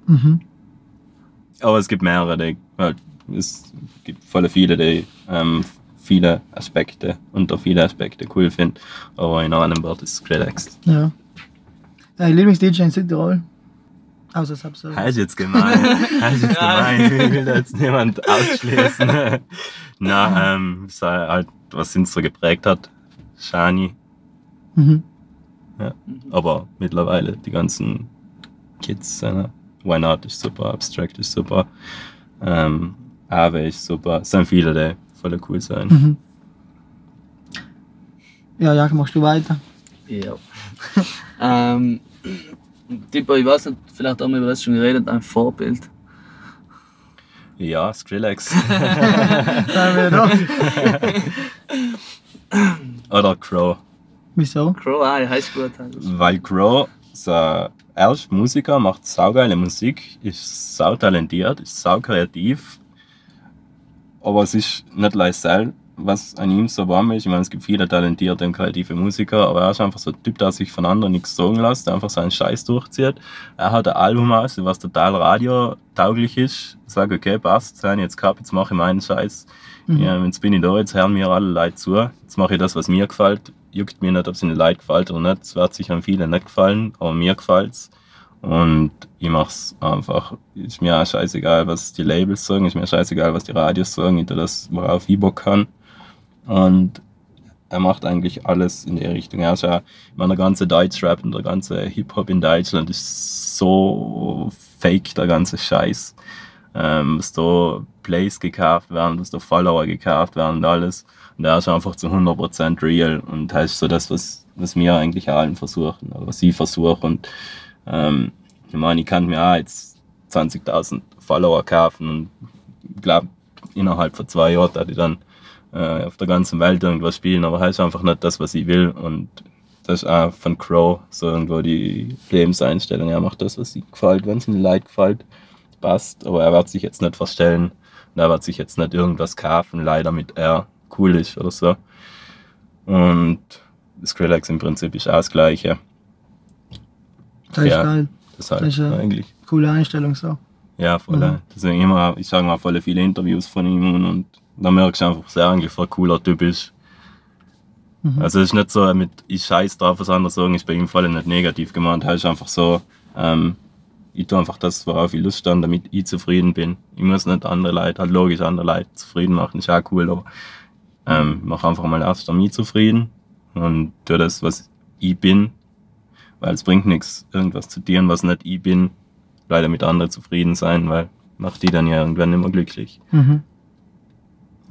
Mhm. Aber es gibt mehrere, die, halt, es gibt voll viele, die ähm, viele Aspekte, unter viele Aspekte cool finden. Aber in einem Wort ist Skrillex. Ja. Äh, Lieblings-DJ in Südtirol. Außer Subso. Das ist jetzt gemein. Das ist jetzt gemein. Ich will da jetzt niemand ausschließen. Na, ähm, so halt, was uns so geprägt hat. Shani. Mhm. Aber mittlerweile die ganzen Kids, äh, Why Not ist super, Abstract ist super, ähm, Ave ist super. Es sind viele, die voll cool sein. Mhm. Ja, ja, machst du weiter. Ja. ähm, Tipo, ich weiß nicht, vielleicht haben wir über das schon geredet, ein Vorbild. Ja, Skrillex. Wir. Oder Crow. Wieso? Crow, ah, heißt gut. Weil Crow, so erst Musiker, macht saugeile Musik, ist sau talentiert, ist sau kreativ aber es ist nicht leise was an ihm so warm ist. Ich meine, es gibt viele talentierte und kreative Musiker, aber er ist einfach so ein Typ, der sich von anderen nichts sagen lässt, der einfach seinen Scheiß durchzieht. Er hat ein Album aus, was total radiotauglich ist. Ich sage, okay, passt, jetzt gehabt, jetzt mache ich meinen Scheiß. Mhm. Ja, jetzt bin ich da, jetzt hören mir alle Leute zu. Jetzt mache ich das, was mir gefällt. Juckt mir nicht, ob es ihnen Leute gefällt oder nicht. Es wird sicher an vielen nicht gefallen, aber mir gefällt's. Und ich mach's einfach. Ist mir auch scheißegal, was die Labels sagen, ist mir scheißegal, was die Radios sagen, ich tue das, worauf ich Bock kann. Und er macht eigentlich alles in die Richtung. Er ist ja, ich meine, der ganze Deutschrap und der ganze Hip-Hop in Deutschland ist so fake, der ganze Scheiß. Ähm, was da Plays gekauft werden, was da Follower gekauft werden und alles. Und er ist einfach zu 100% real und das ist so das, was, was wir eigentlich allen versuchen, oder was sie versuchen. Und ähm, ich meine, ich kann mir auch jetzt 20.000 Follower kaufen und ich glaube, innerhalb von zwei Jahren hat ich dann äh, auf der ganzen Welt irgendwas spielen, aber heißt einfach nicht das, was ich will. Und das ist auch von Crow so irgendwo die Lebenseinstellung. Er macht das, was ihm gefällt, wenn es ihm leid gefällt, passt. Aber er wird sich jetzt nicht verstellen und er wird sich jetzt nicht irgendwas kaufen, leider mit er cool ist oder so. Und Skrillex im Prinzip ist auch das Gleiche. Das ist ja, geil. Das ist halt das ist eigentlich. Coole Einstellung so. Ja, voll. Mhm. Deswegen immer, ich sage mal, voll viele Interviews von ihm und, und da merkst du einfach, dass er eigentlich ein cooler Typ ist. Mhm. Also es ist nicht so mit, ich scheiß drauf, was andere sagen, ist bei ihm voll nicht negativ gemeint. Er ist einfach so, ähm, ich tue einfach das, worauf ich Lust habe, damit ich zufrieden bin. Ich muss nicht andere Leute, halt logisch andere Leute zufrieden machen, ist auch cool, aber ähm, ich mache einfach mal erst mich zufrieden und tue das, was ich bin, weil es bringt nichts, irgendwas zu dienen, was nicht ich bin, leider mit anderen zufrieden sein, weil macht die dann ja irgendwann immer glücklich. Mhm.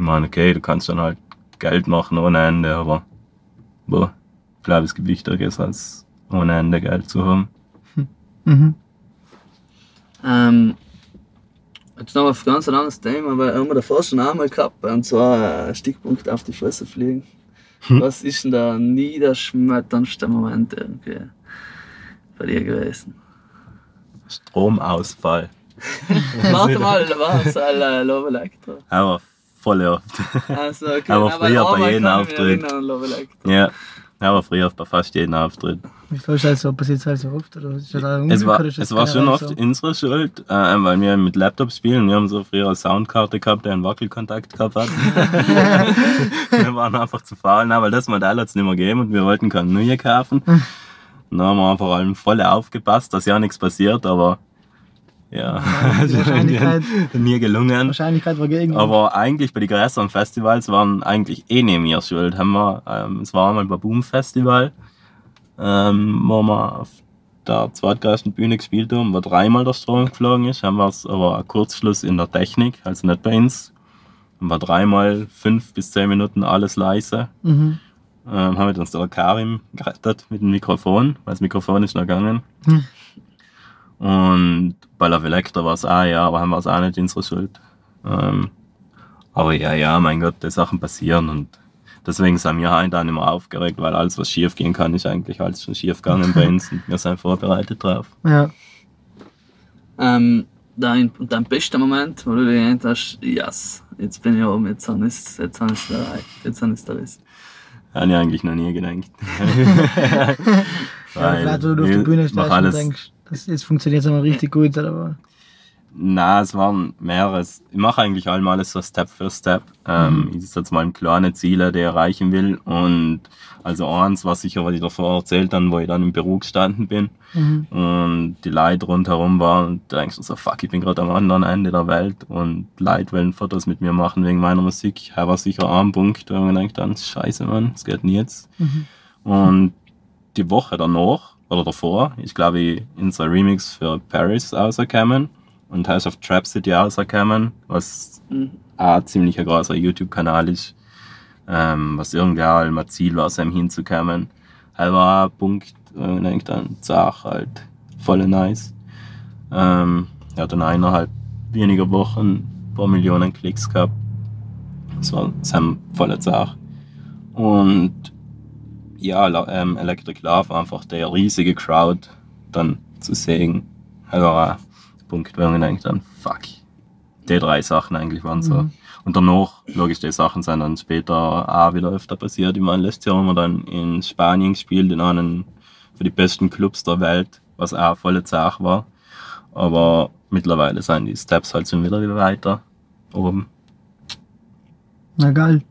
Ich meine, okay, du kannst dann halt Geld machen ohne Ende, aber boah, ich glaube, es gibt Wichtigeres als ohne Ende Geld zu haben. Mhm. Ähm, jetzt noch auf ein ganz anderes Thema, weil haben wir davor schon einmal gehabt, und zwar äh, Stickpunkt auf die Fresse fliegen. Hm. Was ist denn der niederschmetterndste Moment irgendwie bei dir gewesen? Stromausfall. Warte mal, was? Äh, Love Electro. Aber voll oft. Also, okay. aber früher bei jedem Auftritt. Ja, aber früher bei fast jedem Auftritt. Ich glaube, also, passiert es halt so oft? Oder ist das es war, es war schon oft so? unsere Schuld, äh, weil wir mit Laptops spielen. Wir haben so früher eine Soundkarte gehabt, der einen Wackelkontakt gehabt hat. wir waren einfach zu faul, weil das Modell hat es nicht mehr gegeben und wir wollten keine neue kaufen. Dann haben wir einfach allem voll aufgepasst, dass ja nichts passiert, aber ja, die Wahrscheinlichkeit, mir gelungen. Wahrscheinlichkeit war gegen. Aber eigentlich bei den größeren Festivals waren eigentlich eh nicht mir schuld. Haben wir, ähm, es war einmal bei Boom Festival, ähm, wo wir auf der zweitgrößten Bühne gespielt haben, wo dreimal der Strom geflogen ist. Haben wir es aber ein Kurzschluss in der Technik, also nicht bei uns. Haben wir dreimal fünf bis zehn Minuten alles leise. Mhm. Ähm, haben wir uns der Karim gerettet mit dem Mikrofon, weil das Mikrofon ist noch gegangen. Mhm. Und bei Love Electra war es auch, ja, aber haben wir es auch nicht unsere Schuld. Ähm, aber ja, ja, mein Gott, die Sachen passieren und deswegen sind wir halt dann immer aufgeregt, weil alles, was schief gehen kann, ist eigentlich alles schon schief gegangen bei uns und wir sind vorbereitet drauf. Ja. Ähm, dein, dein bester Moment, wo du dir gedacht hast, yes, jetzt bin ich oben, jetzt habe ich es jetzt habe ich erreicht, jetzt habe ich es erreicht. Habe ich eigentlich noch nie gedacht. weil ja, du auf der Bühne stehst und denkst, das, jetzt funktioniert es aber richtig gut, oder? Na, es waren mehreres. Ich mache eigentlich allem alles so Step für Step. Ähm, mhm. Ich setze mal kleine Ziele, die ich erreichen will. Und also eins war sicher, was ich davor erzählt habe, wo ich dann im Büro gestanden bin. Mhm. Und die Leute rundherum waren. Und da denkst du so, fuck, ich bin gerade am anderen Ende der Welt. Und Leute wollen Fotos mit mir machen wegen meiner Musik. Da war sicher ein Punkt, wo man denkt dann, scheiße, Mann, das geht nie jetzt. Mhm. Und die Woche danach oder davor, ich glaube, unser Remix für Paris rausgekommen und heißt auf Trap City rausgekommen, was mhm. ein ziemlich großer YouTube-Kanal ist, ähm, was irgendwie auch mal Ziel war, ihm hinzukommen. Das war ein Punkt, wo ich dann, Zach halt, voll nice. Ähm, er hat dann eineinhalb weniger Wochen ein paar Millionen Klicks gehabt. Das war sein voller Zach. Und ja, ähm, Electric Love einfach der riesige Crowd dann zu sehen. Also, äh, Punkt, wo man denkt dann, fuck, die drei Sachen eigentlich waren so. Mhm. Und danach, logisch, die Sachen sind dann später auch wieder öfter passiert. Ich meine, letztes Jahr haben wir dann in Spanien gespielt, in einem für die besten Clubs der Welt, was auch volle Sache war. Aber mittlerweile sind die Steps halt schon wieder wieder weiter oben. Na geil.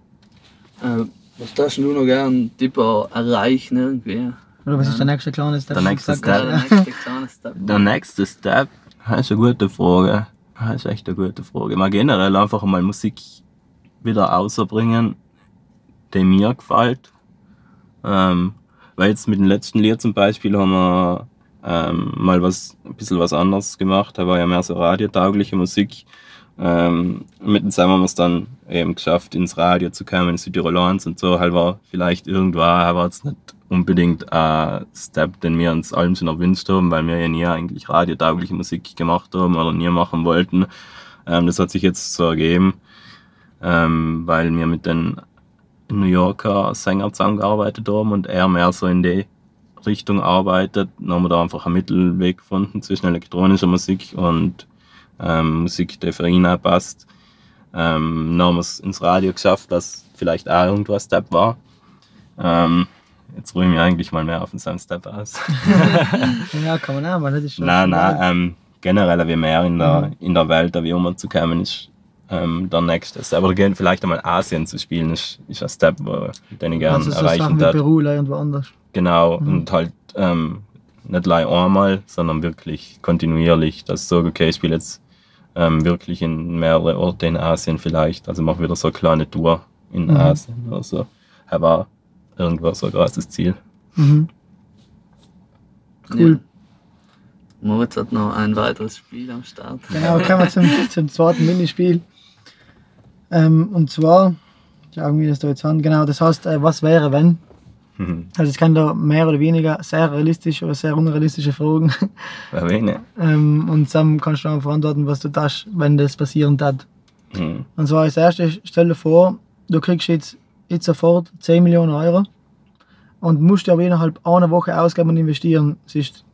Äh, was darfst du noch gern Tipper erreichen irgendwie? Oder was Ja. ist der nächste kleine Step? Der nächste Step. Der nächste kleine Step. Der nächste Step, das ist eine gute Frage. Das ist echt eine gute Frage. Mal generell einfach mal Musik wieder außerbringen, die mir gefällt. Ähm, weil jetzt mit dem letzten Lied zum Beispiel haben wir ähm, mal was, ein bisschen was anderes gemacht. Da war ja mehr so radiotaugliche Musik. Ähm, mit dem Sam haben wir es dann eben geschafft, ins Radio zu kommen, in Südtirolans und so. Halt war vielleicht irgendwo, aber jetzt nicht unbedingt ein Step, den wir uns allem schon erwünscht haben, weil wir ja nie eigentlich radiotaugliche Musik gemacht haben oder nie machen wollten. Ähm, das hat sich jetzt so ergeben, ähm, weil wir mit den New Yorker Sänger zusammengearbeitet haben und er mehr so in die Richtung arbeitet. Dann haben wir da einfach einen Mittelweg gefunden zwischen elektronischer Musik und ähm, Musik, die für ihn auch passt. Ähm, dann haben wir es ins Radio geschafft, was vielleicht auch irgendwo ein Step war. Ähm, jetzt ruhe ich mich eigentlich mal mehr auf den Step aus. Ja, kann man auch, aber das ist schon. nein, nein, ähm, generell wie mehr in der, Mhm. in der Welt, wie immer zu kommen, ist ähm, der nächste Step. Oder gehen vielleicht einmal Asien zu spielen, ist, ist ein Step, wo, den ich gerne also so erreichen darf. Peru irgendwo anders. Genau, Mhm. und halt ähm, nicht gleich einmal, sondern wirklich kontinuierlich. Dass ich sage, okay, ich spiele jetzt ähm, wirklich in mehrere Orte in Asien vielleicht. Also mache wieder so eine kleine Tour in Mhm. Asien oder so. Aber irgendwo so ein großes Ziel. Mhm. Cool. Ja. Moritz hat noch ein weiteres Spiel am Start. Genau, kommen wir zum, zum zweiten Minispiel. Ähm, und zwar, schauen wir das da jetzt an. Genau, das heißt, äh, was wäre, wenn? Also, es kann da mehr oder weniger sehr realistische oder sehr unrealistische Fragen. Wenig. ähm, und zusammen kannst du dann verantworten, was du tust, wenn das passieren tat. Hm. Und zwar als erstes, stell dir vor, du kriegst jetzt, jetzt sofort 10 Millionen Euro und musst aber innerhalb einer Woche ausgeben und investieren. Sonst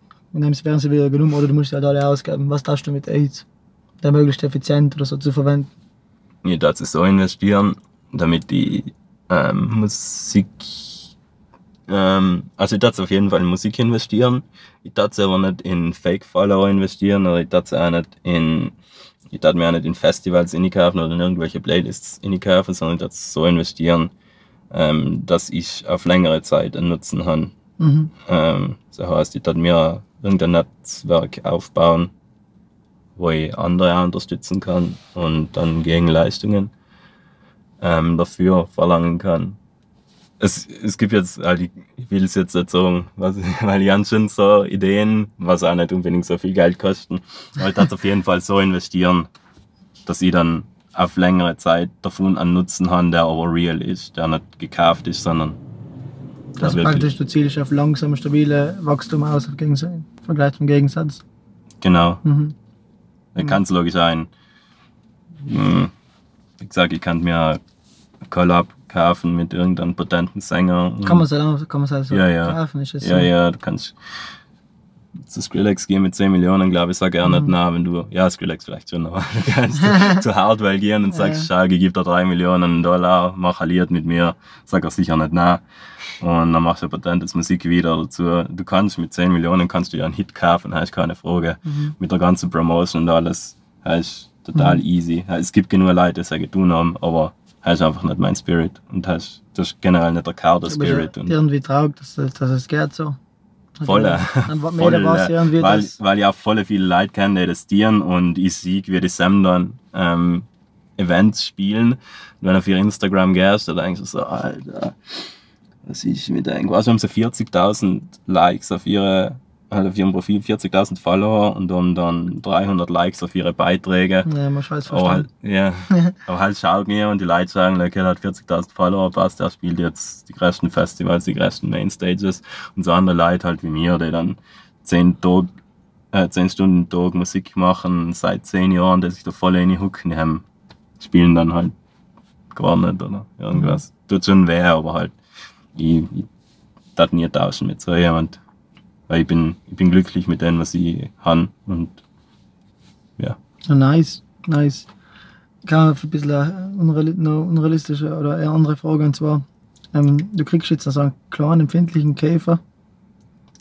werden sie wieder genommen oder du musst sie halt alle ausgeben. Was tust du mit AIDS? Der möglichst effizient oder so zu verwenden. Ich darf es so investieren, damit die ähm, Musik. Ähm, also ich darf auf jeden Fall in Musik investieren. Ich darf aber nicht in Fake-Follower investieren oder ich darf auch nicht in. Ich darf mir auch nicht in Festivals einkaufen oder in irgendwelche Playlists einkaufen, sondern ich darf so investieren, ähm, dass ich auf längere Zeit einen Nutzen habe. Mhm. Ähm, das heißt, ich darf mir irgendein Netzwerk aufbauen, wo ich andere auch unterstützen kann und dann Gegenleistungen ähm, dafür verlangen kann. Es, es gibt jetzt, halt, ich ich will es jetzt nicht sagen, was, weil ich habe schon so Ideen, was auch nicht unbedingt so viel Geld kosten, ich darf auf jeden Fall so investieren, dass ich dann auf längere Zeit davon einen Nutzen habe, der aber real ist, der nicht gekauft ist, sondern der Das praktisch, du zielst auf langsam stabile Wachstum aus im Vergleich zum Gegensatz. Genau. Mhm. Kann es logisch sein. Hm, Wie gesagt, ich kann mir Collab kaufen mit irgendeinem potenten Sänger. Kann man es kann man's halt so Ja, ja. kaufen, ist es Ja, ja, du kannst zu Skrillex gehen mit 10 Millionen, glaube ich, sag er nicht Mhm. na, wenn du, ja, Skrillex vielleicht schon, aber du kannst zu Hardwell gehen und sagst, Ja. Schalke gibt da 3 Millionen Dollar, mach Lied mit mir, sag er sicher nicht na. Und dann machst du ein potentes Musikvideo dazu. Du kannst mit 10 Millionen kannst du ja einen Hit kaufen, hast keine Frage. Mhm. Mit der ganzen Promotion und alles, ist total Mhm. easy. Es gibt genug Leute, die es ja getan haben, aber das ist einfach nicht mein Spirit. Und das ist, das ist generell nicht der Kader Spirit. Und irgendwie traurig, dass, dass es geht so. Voll, Dann voll, mehr was irgendwie weil, weil ich auch voll viele Leute kenne, die das dienen und ich sehe, wie die Sam dann ähm, Events spielen. Und wenn du auf ihr Instagram gehst, dann denkst du so, Alter, was ist mit denen? Quasi haben sie 40.000 Likes auf ihre halt auf ihrem Profil, 40.000 Follower und haben dann 300 Likes auf ihre Beiträge. Ja, man scheiß Aber halt, ja, aber halt schaut mir und die Leute sagen, okay, er hat 40.000 Follower, passt, er spielt jetzt die größten Festivals, die größten Mainstages und so andere Leute halt wie mir, die dann 10, Tag, äh, 10 Stunden am Tag Musik machen, seit 10 Jahren, die sich da voll reinhucken, die haben, spielen dann halt gar nicht oder irgendwas. Tut schon weh, aber halt, ich, ich darf nie tauschen mit so jemand. Weil ich bin, ich bin glücklich mit dem, was ich habe und ja. Ja, nice, nice. kann ein bisschen eine unrealistische oder eine andere Frage und zwar, ähm, du kriegst jetzt so einen kleinen empfindlichen Käfer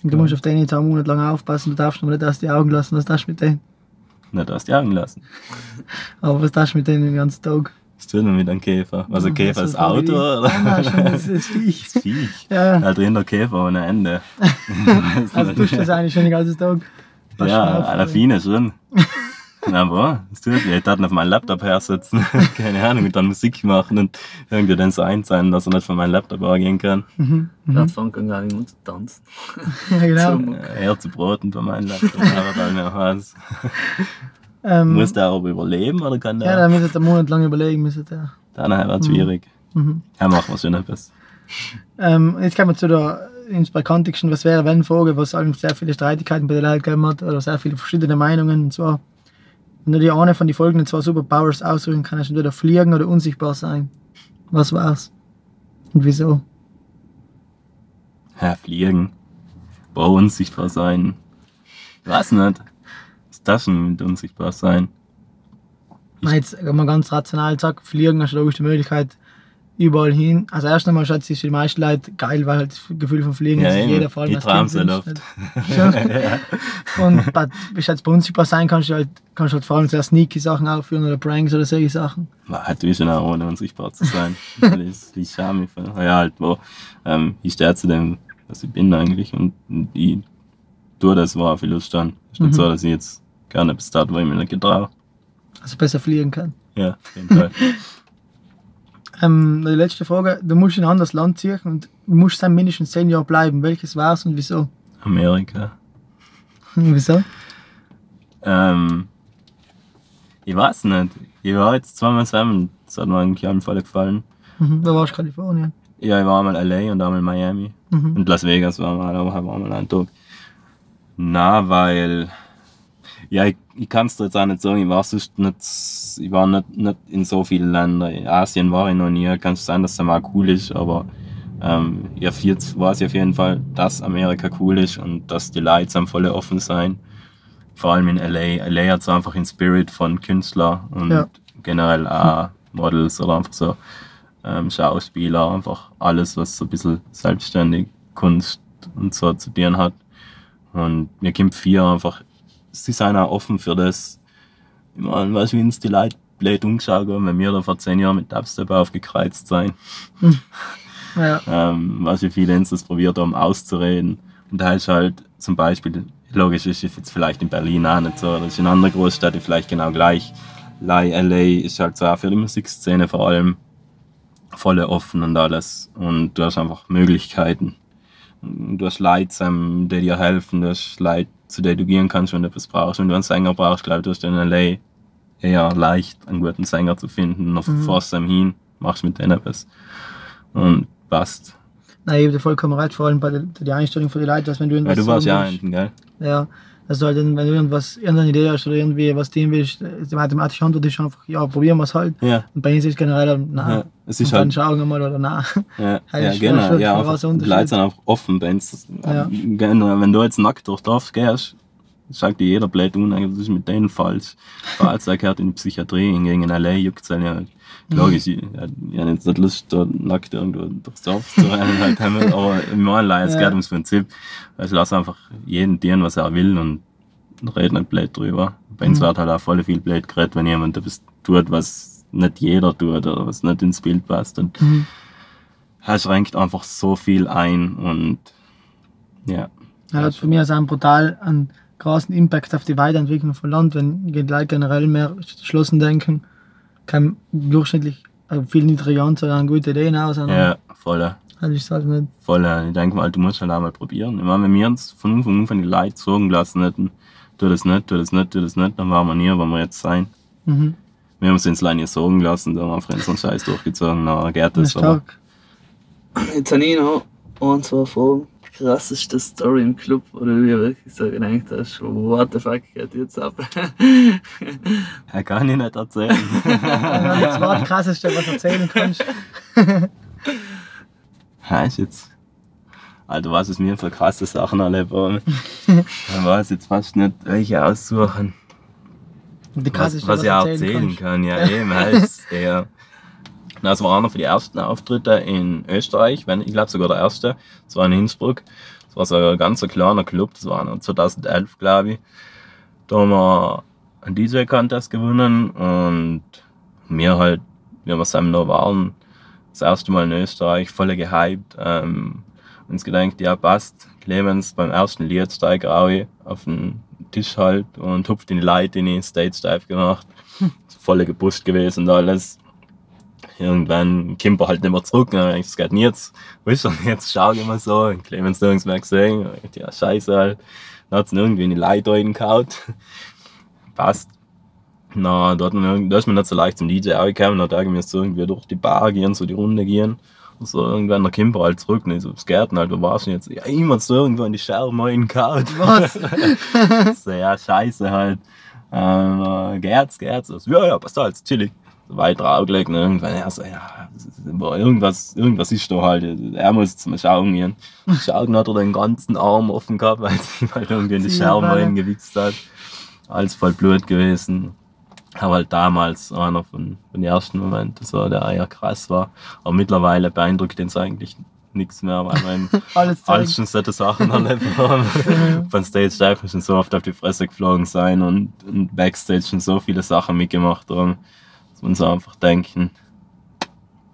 und du Ja. musst auf den jetzt einen Monat lang aufpassen, du darfst ihn nicht aus die Augen lassen, was darfst du mit denen? Nicht aus die Augen lassen. Aber was darfst du mit denen den ganzen Tag? Was tut man mit einem Käfer? Also Ja, Käfer das ist ist Auto oder? Nein, nein, schon, das ist Viech. Das Viech. Ja, Halt drin der Käfer ohne Ende. also tust du das eigentlich schon den ganzen Tag. Pass Ja, auf, ey. fine schon. Aber das tut. Ich darf auf meinen Laptop hersitzen, keine Ahnung, und dann Musik machen und irgendwie dann so einzahlen, dass er nicht von meinem Laptop angehen kann. Mhm. Da Mhm. fangen wir gar nicht an zu tanzen. Ja, genau. Zum- Äh, Er zu Broten von meinem Laptop, aber dann noch was. Ähm, Muss der aber überleben oder kann ja, der? müsste einen Monat lang überlegen. Müsste der. Dann wird es schwierig. Mhm. Ja, machen wir schon etwas. Ähm, jetzt kommen wir zu der ins Bekanntesten, was wäre wenn Frage, was allem sehr viele Streitigkeiten bei den Leuten gegeben hat oder sehr viele verschiedene Meinungen. Und zwar, wenn du dir eine von den folgenden zwei Superpowers aussuchen kannst, entweder fliegen oder unsichtbar sein. Was war's? Und wieso? Ja, fliegen. Boah, unsichtbar sein. Ich weiß nicht. Ist das denn mit unsichtbar sein? Na, jetzt, wenn man ganz rational sagt, fliegen hast du logisch die Möglichkeit überall hin. Also erst einmal schätze ich für die meisten Leute geil, weil halt das Gefühl von Fliegen Ja, sich eben. jeder allem Die wünscht. Schon. Und bei, bis jetzt bei unsichtbar sein kannst du halt, kannst du halt vor allem sehr sneaky Sachen aufführen oder Pranks oder solche Sachen. Man hat schon auch ohne unsichtbar zu sein. Ich, ich schäme mich. für- Ja, halt, wo. Ähm, ich stehe zu dem, was ich bin eigentlich. Und ich tue das, war viel Lust an. Ist nicht Mhm. so, dass ich jetzt gerne bis dato, wo ich mich nicht getraue. Also besser fliegen kann. Ja, auf jeden Fall. Ähm, die letzte Frage, du musst in ein anderes Land ziehen und musst dann mindestens zehn Jahre bleiben. Welches war's und wieso? Amerika. wieso? Ähm, ich weiß nicht. Ich war jetzt zweimal zusammen. Das hat mir eigentlich allen Fall gefallen. Mhm. Da warst du Kalifornien. Ja, ich war einmal LA und einmal Miami. Mhm. Und Las Vegas war mal, aber war mal ein Tag. Na, weil. Ja, ich, ich kann es dir jetzt auch nicht sagen, ich war sonst nicht, ich war nicht, nicht in so vielen Ländern. In Asien war ich noch nie, kann es sein, dass es mal cool ist, aber ähm, ja, jetzt weiß ich auf jeden Fall, dass Amerika cool ist und dass die Leute am voll offen sein. Vor allem in LA. LA hat so einfach den Spirit von Künstlern und Ja. generell auch Models oder einfach so ähm, Schauspieler, einfach alles, was so ein bisschen selbstständig Kunst und so zu tun hat. Und mir kommt vier einfach, sie sind auch offen für das. Ich meine, wie uns die Leute blöd umgeschaut haben, wenn wir da vor zehn Jahren mit Dubstep aufgekreuzt sein. Ja. Ähm, was wie viele uns das probiert haben auszureden. Und da ist halt zum Beispiel, logisch ist es jetzt vielleicht in Berlin auch nicht so, das ist in anderen Großstädten vielleicht genau gleich. LA ist halt so auch für die Musikszene vor allem voll offen und alles. Und du hast einfach Möglichkeiten. Du hast Leute, ähm, die dir helfen, du hast Leute, zu denen du gehen kannst, wenn du etwas brauchst. Wenn du einen Sänger brauchst, glaube ich, du hast in LA eher leicht, einen guten Sänger zu finden. Noch Mhm. fährst du ihm hin, machst mit denen etwas. Und passt. Nein, ich habe dir vollkommen recht, vor allem bei der, der Einstellung für die Leute, dass wenn du Weil irgendwas du warst ja hinten, gell? Ja, also halt, wenn du irgendwas, irgendeine Idee hast oder irgendwie was tun willst, die mathematische Antwort ist einfach, ja, probieren wir es halt. Ja. Und bei uns ist es generell, nein. ja. Es ist und dann halt. schauen wir mal oder nein. Ja, ja genau. schon Ja, ein einfach, die. Leute sind einfach offen. Wenn's, Ja. wenn du jetzt nackt durch Dorf gehst, sagt dir jeder blöd das ist mit denen falsch. Fahrzeug gehört in die Psychiatrie, hingegen in L.A. juckt es ja. Logisch, ich, ich, ich habe jetzt nicht Lust, da nackt irgendwo durchs Dorf zu rennen, halt, aber im Normalen, es Ja. geht ums Prinzip. Also lass einfach jeden tun, was er will und red nicht blöd drüber. Bei uns Mhm. wird halt auch voll viel blöd geredet, wenn jemand etwas tut, was nicht jeder tut oder was nicht ins Bild passt. Und Mhm. er schränkt einfach so viel ein und ja. Ja, hat für mich also einen brutal einen großen Impact auf die Weiterentwicklung von Land, wenn die Leute generell mehr geschlossen denken, kann durchschnittlich äh, viel niedrige Anzahl an gute Ideen aus. Ja, voll. Also ich sage nicht, Voll. Ich denke mal, du musst halt auch mal probieren. Ich meine, wenn wir uns von Anfang an von die Leute sagen lassen hätten, tu das nicht, tu das nicht, tu das nicht, dann waren wir nie, wo wir jetzt sein. mhm. Wir haben uns ins Leine sagen lassen, da haben wir einfach unseren Scheiß durchgezogen, na geht das das. Aber. Jetzt habe ich noch ein, zwei Fragen. Krasseste Story im Club, oder wie ich wirklich so gedacht hast, what the fuck geht jetzt ab? er kann ich nicht erzählen. Das war das Krasseste, was du erzählen kannst. Heißt jetzt. Alter, was ist mir für krasse Sachen erlebt worden? Ich weiß jetzt fast nicht, welche aussuchen. Die was, was ich auch erzählen kannst. kann. Ja, eben, heißt der. Das war einer von den ersten Auftritte in Österreich, wenn, ich glaube sogar der erste. Das war in Innsbruck. Das war so ein ganz kleiner Club, das war noch 2011, glaube ich. Da haben wir einen DJ-Contest gewonnen und wir halt, wie wir zusammen da waren, das erste Mal in Österreich, voll gehypt. Ähm, uns gedacht, ja passt. Clemens beim ersten Lied steigt auch auf den Tisch halt und hupft in die Leute in die Stage Dive gemacht. Voll gepusht gewesen und alles. Irgendwann kommt er halt nicht mehr zurück. Und dann ich, das geht nicht jetzt. Weißt du, jetzt schau ich mal so. Und Clemens nirgends mehr gesehen. Ich ja, scheiße halt. Dann hat es irgendwie in die Leute reingehauen. Passt. Na, da, ist man nicht so leicht zum DJ angekommen. Da dachte ich mir so irgendwie durch die Bar gehen, so die Runde gehen. Und so irgendwann der Kimper halt zurück. Ich so, was geht denn halt, wo warst du jetzt? Ja, jemand so irgendwo in die Scherben reingehauen. Was? so, ja, scheiße halt. Ähm, äh, geht's, geht's? So, ja, ja, passt halt, chillig. So weiter aufgelegt und irgendwann, ja, so, ja, irgendwas, irgendwas ist da halt. Er muss zum Schauen gehen. Schauen hat er den ganzen Arm offen gehabt, weil es ihm halt irgendwie in die Sie Scherben reingewichst hat. Alles voll Blut gewesen. Aber halt damals einer von, von den ersten Momenten, so, der eher krass war. Aber mittlerweile beeindruckt uns eigentlich nichts mehr, weil man Alles alles schon solche Sachen erlebt haben. Von Stage Dive schon so oft auf die Fresse geflogen sein und, und Backstage schon so viele Sachen mitgemacht haben, dass man so einfach denken,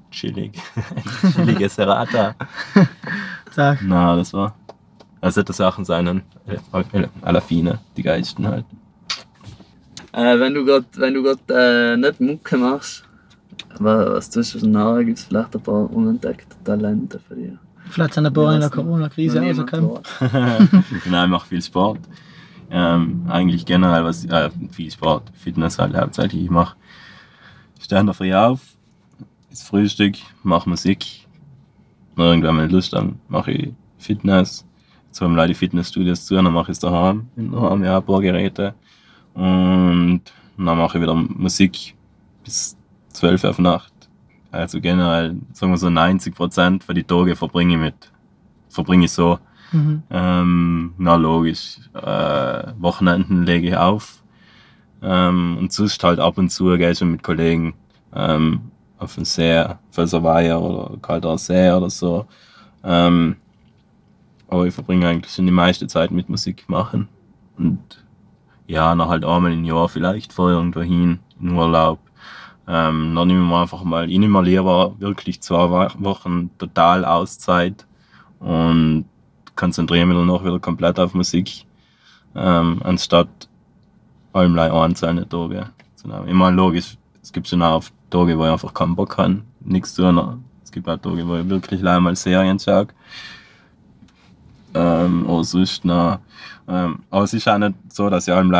chillig, chilliges Serata. Sag. Na, das war, das sollte Sachen sein, äh, aller Fine, die geilsten halt. Äh, wenn du gerade wenn du grad, äh, nicht Mucke machst, was, was tust du so nachher? Gibt es vielleicht ein paar unentdeckte Talente für dich? Vielleicht sind ein paar in der Corona-Krise rausgekommen. genau, ich mache viel Sport. Ähm, eigentlich generell was, äh, viel Sport, Fitness halt hauptsächlich. Ich mache, stehe in der Früh auf, ist Frühstück, mache Musik. Irgendwann mal Lust dann mache ich Fitness. Jetzt haben die Fitnessstudios zu, dann mache ich es daheim. Daheim ja ein paar Geräte. Und dann mache ich wieder Musik bis 12 Uhr auf Nacht. Also generell, sagen wir so 90% von die Tage verbringe ich mit, verbringe ich so. Mhm. Ähm, na logisch, äh, Wochenenden lege ich auf. Ähm, und sonst halt ab und zu ich schon mit Kollegen ähm, auf den See, Felserweiher oder Kalter See oder so. Ähm, aber ich verbringe eigentlich schon die meiste Zeit mit Musik machen. Und ja, noch halt einmal im Jahr vielleicht vor irgendwo hin, in Urlaub. Ähm, dann nehmen wir einfach mal, ich nehme lieber wirklich zwei Wo- Wochen total Auszeit und konzentriere mich danach wieder komplett auf Musik, ähm, anstatt allem einzelne Tage. Ich meine, logisch, es gibt schon auch Tage, wo ich einfach keinen Bock habe, nichts zu tun. Es gibt auch Tage, wo ich wirklich leider mal Serien schaue. Ähm, oder sonst noch. Ähm, aber es ist auch nicht so, dass ich allem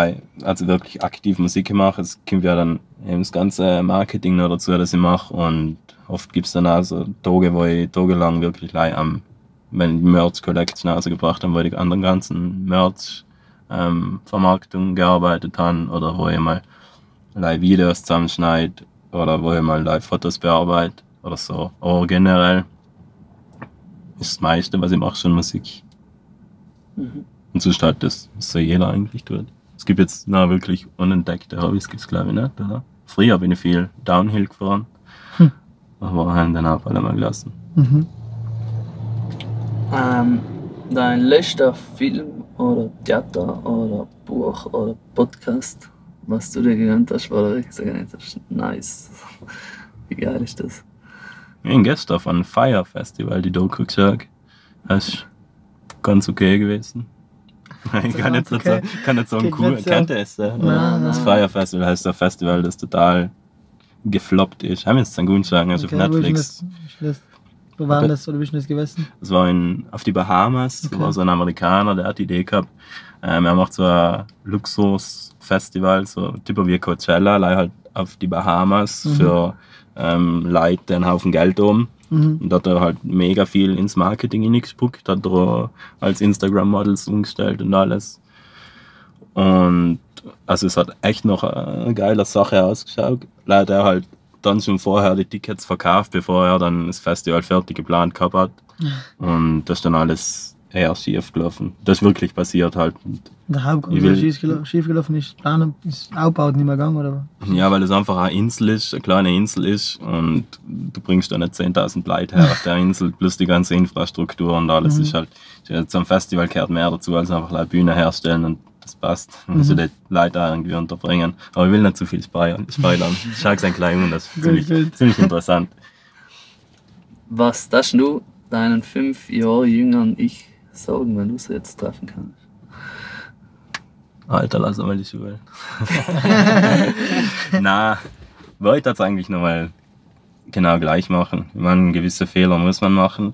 also wirklich aktiv Musik mache. Es kommt ja dann eben das ganze Marketing noch dazu, das ich mache. Und oft gibt es dann auch so Tage, wo ich tagelang wirklich am wenn die Merch Collection rausgebracht haben, wo ich die anderen ganzen Merch ähm, Vermarktung gearbeitet haben oder wo ich mal live Videos zusammenschneide oder wo ich mal live Fotos bearbeite oder so. Aber generell ist das meiste, was ich mache, schon Musik. Mhm. Und sonst halt das, was so jeder eigentlich tut. Es gibt jetzt na, wirklich unentdeckte Hobbys, gibt's glaube ich nicht, oder? Früher bin ich viel Downhill gefahren, Hm. aber haben dann auch alle mal gelassen. Mhm. Ähm, dein letzter Film oder Theater oder Buch oder Podcast, was du dir genannt hast, war wirklich so genannt hast, nice. Wie geil ist das? Ich bin gestern einem Fire Festival die Doku geschaut. Das ist ganz okay gewesen. Ich kann jetzt nicht okay. so, kann nicht so ein Klingt cool, nicht so- kennt ihr es? Das. Fire Festival heißt ein Festival, das total gefloppt ist. Haben wir jetzt dann gut sagen, also Okay, auf Netflix. das- Wo war das oder wie ist denn das gewesen? Das war in, auf die Bahamas, Okay. okay. war so ein Amerikaner, der hat die Idee gehabt. Ähm, er macht so ein Luxusfestival, so typisch wie Coachella, leider halt auf die Bahamas Mhm. für ähm, Leute, einen Haufen Geld haben. Mhm. Und da hat er halt mega viel ins Marketing hineingespuckt, hat er als Instagram-Models umgestellt und alles. Und also es hat echt noch eine geile Sache ausgeschaut. Leider er halt dann schon vorher die Tickets verkauft, bevor er dann das Festival fertig geplant gehabt hat. Und das ist dann alles eher schief gelaufen. Das ist wirklich passiert halt. Der Hauptgrund, will- schief schief gelaufen ist, Plan ist Aufbau nicht mehr gegangen, oder? Ja, weil es einfach eine Insel ist, eine kleine Insel ist und du bringst da nicht 10.000 Leute her auf der Insel, plus die ganze Infrastruktur und alles Mhm. ist halt, zum Festival gehört mehr dazu, als einfach eine Bühne herstellen und das passt. Man muss Mhm. die Leute irgendwie unterbringen. Aber ich will nicht zu viel spoilern. spoilern. Schau ein klein und das ist ziemlich, gut. ziemlich interessant. Was darfst du deinen fünf Jahre jüngeren Ich sagen, wenn du sie jetzt treffen kannst? Alter, lass mal die Schule. Na, wollte das eigentlich nochmal genau gleich machen. Ich meine, gewisse Fehler muss man machen.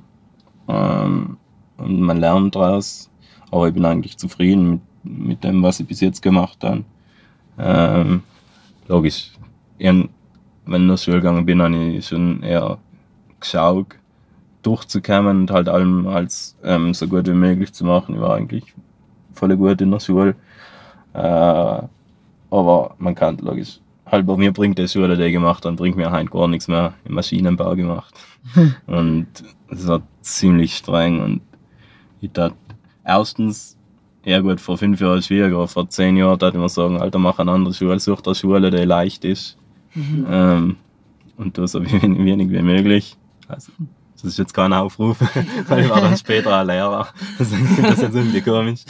Ähm, und man lernt daraus. Aber ich bin eigentlich zufrieden mit, mit dem, was ich bis jetzt gemacht habe. Ähm, logisch. Wenn ich in der Schule gegangen bin, habe ich schon eher geschaut, durchzukommen und halt allem als ähm, so gut wie möglich zu machen. Ich war eigentlich voll gut in der Schule. Äh, aber man kann logisch. Halt bei mir bringt die Schule, ich gemacht habe, bringt mir halt gar nichts mehr. Im Maschinenbau gemacht. und es war ziemlich streng und ich dachte, erstens, ja gut, vor fünf Jahren ist schwieriger, aber vor zehn Jahren ich mir sagen, Alter, mach eine andere Schule, such eine Schule, die leicht ist. Ähm, und tu so wenig, wenig wie möglich. Also, das ist jetzt kein Aufruf, weil ich war dann später ein Lehrer. Das jetzt irgendwie komisch.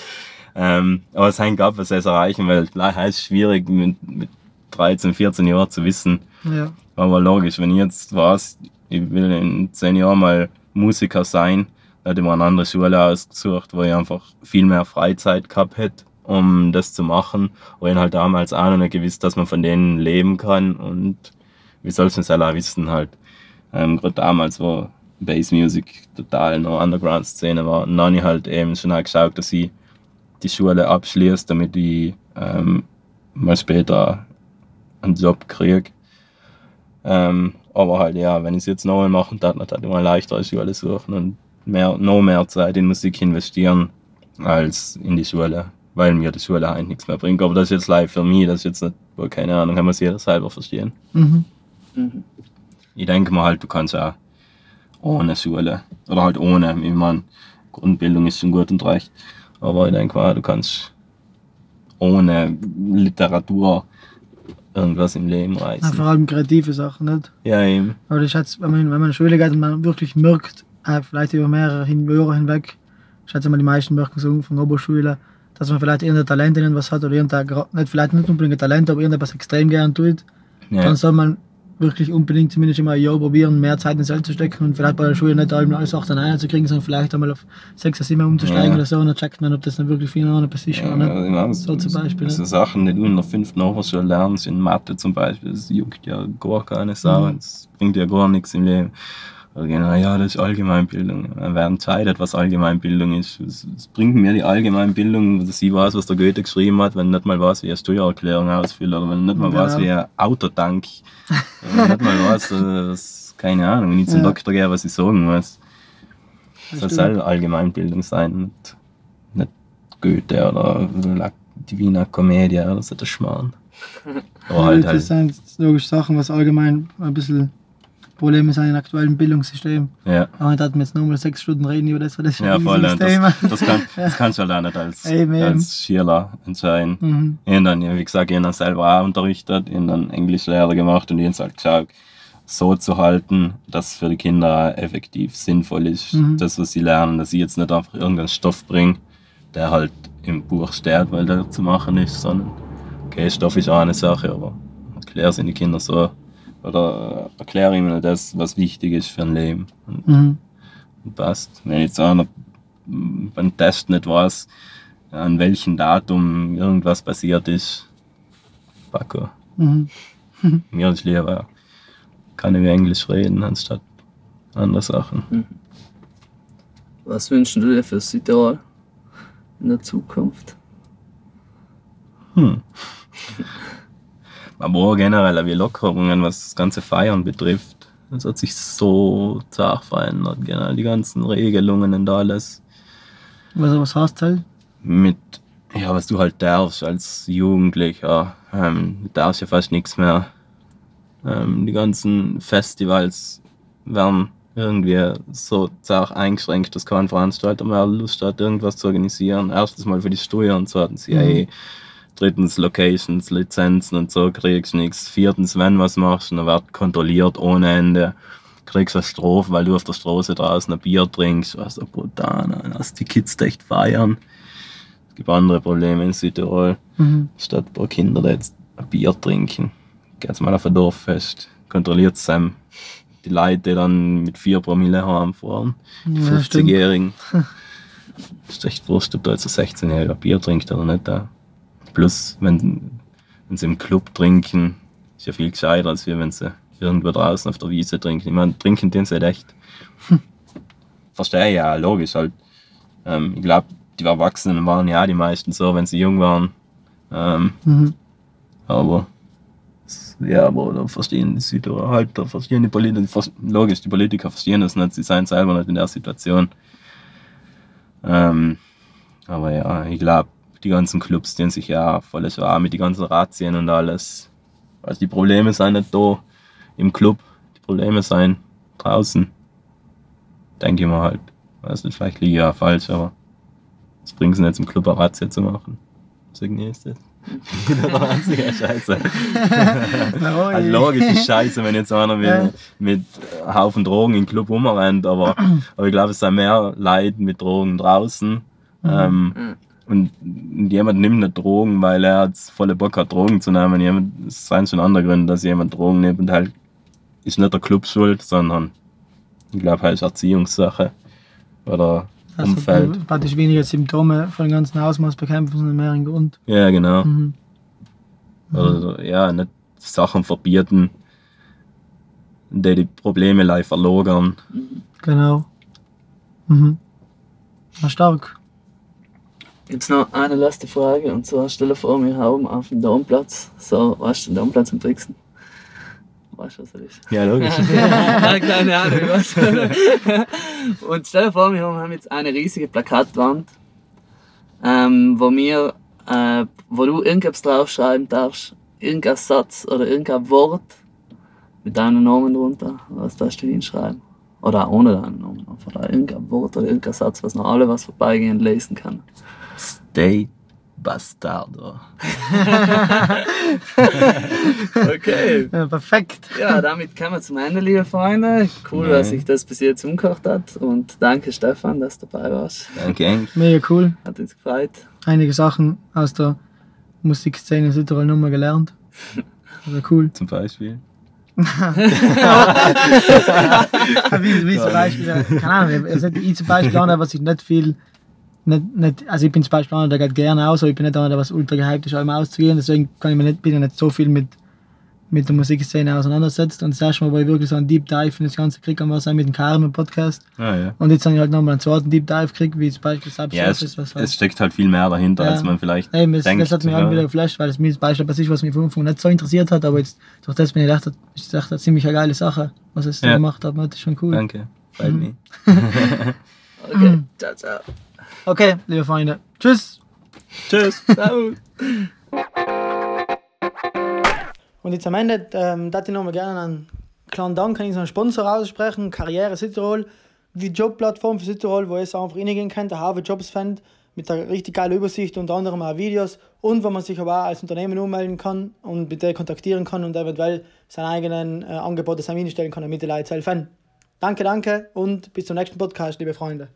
Ähm, aber es hängt ab, was es erreichen, weil es ist schwierig mit, mit 13, 14 Jahren zu wissen. Ja. Aber logisch, wenn ich jetzt weiß, ich will in 10 Jahren mal Musiker sein, dann hätte ich mir eine andere Schule ausgesucht, wo ich einfach viel mehr Freizeit gehabt hätte, um das zu machen. Und ich halt damals auch noch nicht gewusst, dass man von denen leben kann und wie soll es denn selber wissen halt. Ähm, Gerade damals, wo Bass Music total noch Underground-Szene war, dann habe ich halt eben schon auch geschaut, dass ich die Schule abschließe, damit ich ähm, mal später einen Job kriege. Ähm, aber halt, ja, wenn ich es jetzt nochmal machen darf, dann hätte ich mal leichter Schule suchen und mehr, noch mehr Zeit in Musik investieren als in die Schule, weil mir die Schule eigentlich nichts mehr bringt. Aber das ist jetzt live für mich, das ist jetzt nicht, wohl keine Ahnung, kann man es jeder selber verstehen. Mhm. Mhm. Ich denke mal halt, du kannst auch ohne Schule oder halt ohne, ich meine, Grundbildung ist schon gut und recht, aber ich denke mal, du kannst ohne Literatur irgendwas im Leben Ja, reißen. vor allem kreative Sachen, nicht? Ja, eben. Aber ich schätze, wenn man, wenn man in Schule geht und man wirklich merkt, äh, vielleicht über mehrere hin- Jahre hinweg, ich schätze mal, die meisten merken so von Oberschule, dass man vielleicht irgendein Talent in irgendwas hat oder irgendein, nicht, vielleicht nicht unbedingt ein Talent, aber irgendetwas extrem gern tut, Ja. dann soll man wirklich unbedingt zumindest immer ein Jahr probieren, mehr Zeit ins Feld zu stecken und vielleicht bei der Schule nicht alles 8 1 zu kriegen, sondern vielleicht einmal auf 6 oder 7 umzusteigen Ja. oder so und dann checkt man, ob das dann wirklich ihn eine Position Ja, oder nicht. genau. So zum Beispiel. So ne? Sachen, die du in der fünften Oberschule lernst, in Mathe zum Beispiel, das juckt ja gar keine Sau, Mhm. das bringt ja gar nichts im Leben. Oder genau, ja, das ist Allgemeinbildung. Wer entscheidet, was Allgemeinbildung ist? Es, bringt mir die Allgemeinbildung, dass ich weiß, was der Goethe geschrieben hat, wenn ich nicht mal weiß, wie eine Steuererklärung ausfüllt, oder wenn ich nicht mal Genau. weiß, wie ein Autotank, wenn ich nicht mal weiß, was, keine Ahnung, wenn ich zum Ja. Doktor gehe, was ich sagen muss. Das Das soll Allgemeinbildung sein, nicht, nicht Goethe oder La Divina Commedia oder so der Schmarrn. Aber halt, das halt, sind logisch Sachen, was allgemein ein bisschen Probleme sind im aktuellen Bildungssystem. ja. Aber ich dachte mir jetzt nochmal sechs Stunden reden über das, weil das ist Ja, voll. Das, das, kann, das kannst du halt auch nicht als, Eben, als Schüler entscheiden. Mhm. Ich dann, wie gesagt, ich dann selber auch unterrichtet, ich dann Englischlehrer gemacht und ich halt geschaut, so zu halten, dass es für die Kinder effektiv sinnvoll ist, Mhm. das, was sie lernen, dass ich jetzt nicht einfach irgendeinen Stoff bringe, der halt im Buch steht, weil der zu machen ist, sondern, okay, Stoff ist auch eine Sache, aber erklär es den Kindern so, oder äh, erkläre ihnen das, was wichtig ist für ein Leben. Und Mhm. und passt. Wenn jetzt einer beim Test nicht weiß, an welchem Datum irgendwas passiert ist, Paco. Mhm. Mir ist lieber, kann ich Englisch reden, anstatt andere Sachen. Was wünschst du dir für Südtirol in der Zukunft? Hm. Aber generell wie Lockerungen, was das ganze Feiern betrifft. Das hat sich so zart verändert. Generell die ganzen Regelungen und alles. Was, was heißt halt? mit, ja, was du halt darfst als Jugendlicher. Ähm, du darfst ja fast nichts mehr. Ähm, die ganzen Festivals werden irgendwie so auch eingeschränkt, dass kein Veranstalter mehr Lust hat, irgendwas zu organisieren. Erstens mal für die Steuern und zweitens, ja, Mhm. ey, drittens Locations, Lizenzen und so kriegst du nichts. Viertens, wenn was machst, dann wird kontrolliert ohne Ende. Kriegst eine Strafe, weil du auf der Straße draußen ein Bier trinkst, was so brutal, lass die Kids echt feiern. Es gibt andere Probleme in Südtirol. Mhm. Statt ein paar Kinder, die jetzt ein Bier trinken, geht's mal auf ein Dorffest, kontrolliert Sam die Leute, die dann mit 4 Promille heimfahren, die Ja, stimmt. 50-Jährigen. ist echt wurscht, ob da jetzt ein 16-Jähriger Bier trinkt oder nicht. Da. Plus, wenn, wenn sie im Club trinken, ist ja viel gescheiter, als wir, wenn sie irgendwo draußen auf der Wiese trinken. Ich meine, trinken den sie halt echt. Verstehe ja, logisch halt. Ähm, ich glaube, die Erwachsenen waren ja die meisten so, wenn sie jung waren. Ähm, Mhm. aber ja, aber da verstehen die Südtiroler halt, da verstehen die Politiker, logisch, die Politiker verstehen das nicht, sie seien selber nicht in der Situation. Ähm, aber ja, ich glaube, die ganzen Clubs, die sich ja voll schwer mit den ganzen Razzien und alles. Also die Probleme sind nicht da im Club, die Probleme sind draußen. Denke ich mal halt. Weiß nicht, vielleicht liege ich ja falsch, aber das bringt es nicht zum Club eine Razzia zu machen. Was ist das? einzige Scheiße. Also logisch ist scheiße, wenn jetzt einer mit, mit Haufen Drogen im Club rumrennt, aber, aber ich glaube, es sind mehr Leute mit Drogen draußen. Ähm, Mhm. Und jemand nimmt nicht Drogen, weil er jetzt volle Bock hat, Drogen zu nehmen. Jemand, es sind schon andere Gründe, dass jemand Drogen nimmt und halt ist nicht der Club schuld, sondern ich glaube, halt ist Erziehungssache oder Also, Umfeld. praktisch weniger Symptome von dem ganzen Ausmaß bekämpfen, sondern mehr ein Grund. Ja, genau. Mhm. Oder ja, nicht Sachen verbieten, die die Probleme live verlogern. Genau. Mhm. Na, stark. Gibt's noch eine letzte Frage und zwar stell dir vor, wir haben auf dem Domplatz, so, weißt du, den Domplatz in Brixen? Weißt du, was das ist? Ja, logisch. Nein, keine Ahnung. Was. Und stell dir vor, wir haben jetzt eine riesige Plakatwand, ähm, wo wir, äh, wo du irgendetwas draufschreiben darfst, irgendein Satz oder irgendein Wort mit deinem Namen drunter, was darfst du hinschreiben? Oder auch ohne deinen Namen, einfach irgendein Wort oder irgendein Satz, was noch alle was vorbeigehend lesen kann. Stay Bastardo. Okay. Ja, perfekt. Ja, damit kommen wir zum Ende, liebe Freunde. Cool, dass sich das bis jetzt umgekocht hat. Und danke, Stefan, dass du dabei warst. Danke, Eng. Mega cool. Hat uns gefreut. Einige Sachen aus der Musikszene in Südtirol nochmal gelernt. Also cool. Zum Beispiel. wie, wie zum Beispiel, keine Ahnung, ich zum Beispiel einer, was ich nicht viel, nicht, nicht, also ich bin zum Beispiel einer, der geht gerne aus, aber ich bin nicht einer, der was ultra gehypt ist, einmal auszugehen, deswegen kann ich mir nicht, bin ich nicht so viel mit, mit der Musikszene auseinandersetzt und das erste Mal, wo ich wirklich so einen Deep Dive in das Ganze kriege, war sein mit dem Karen im Podcast Ah, ja. und jetzt habe ich halt nochmal einen zweiten Deep Dive gekriegt, wie zum Beispiel Ja, es, Subsurface, was es steckt halt viel mehr dahinter, Ja. als man vielleicht Hey, das, denkt. das hat mich ja. auch wieder geflasht, weil das mir das Beispiel was ist, was mich von Anfang nicht so interessiert hat, aber jetzt durch das bin ich gedacht, ist das eine ziemlich eine geile Sache, was es da Ja. gemacht hat. Das ist schon cool. Danke. Freut Mhm. mich. Okay, ciao, ciao. Okay, liebe Freunde. Tschüss. Tschüss. Ciao. Und jetzt am Ende, ähm, darf ich nochmal gerne einen kleinen Dank an unseren Sponsor aussprechen, Karriere Südtirol, die Jobplattform für Südtirol, wo ihr einfach reingehen könnt, der Harvard Jobs findet, mit einer richtig geilen Übersicht, unter anderem auch Videos und wo man sich aber auch als Unternehmen ummelden kann und mit der kontaktieren kann und eventuell seine eigenen äh, Angebote einstellen kann, damit die Leute helfen. Danke, danke und bis zum nächsten Podcast, liebe Freunde.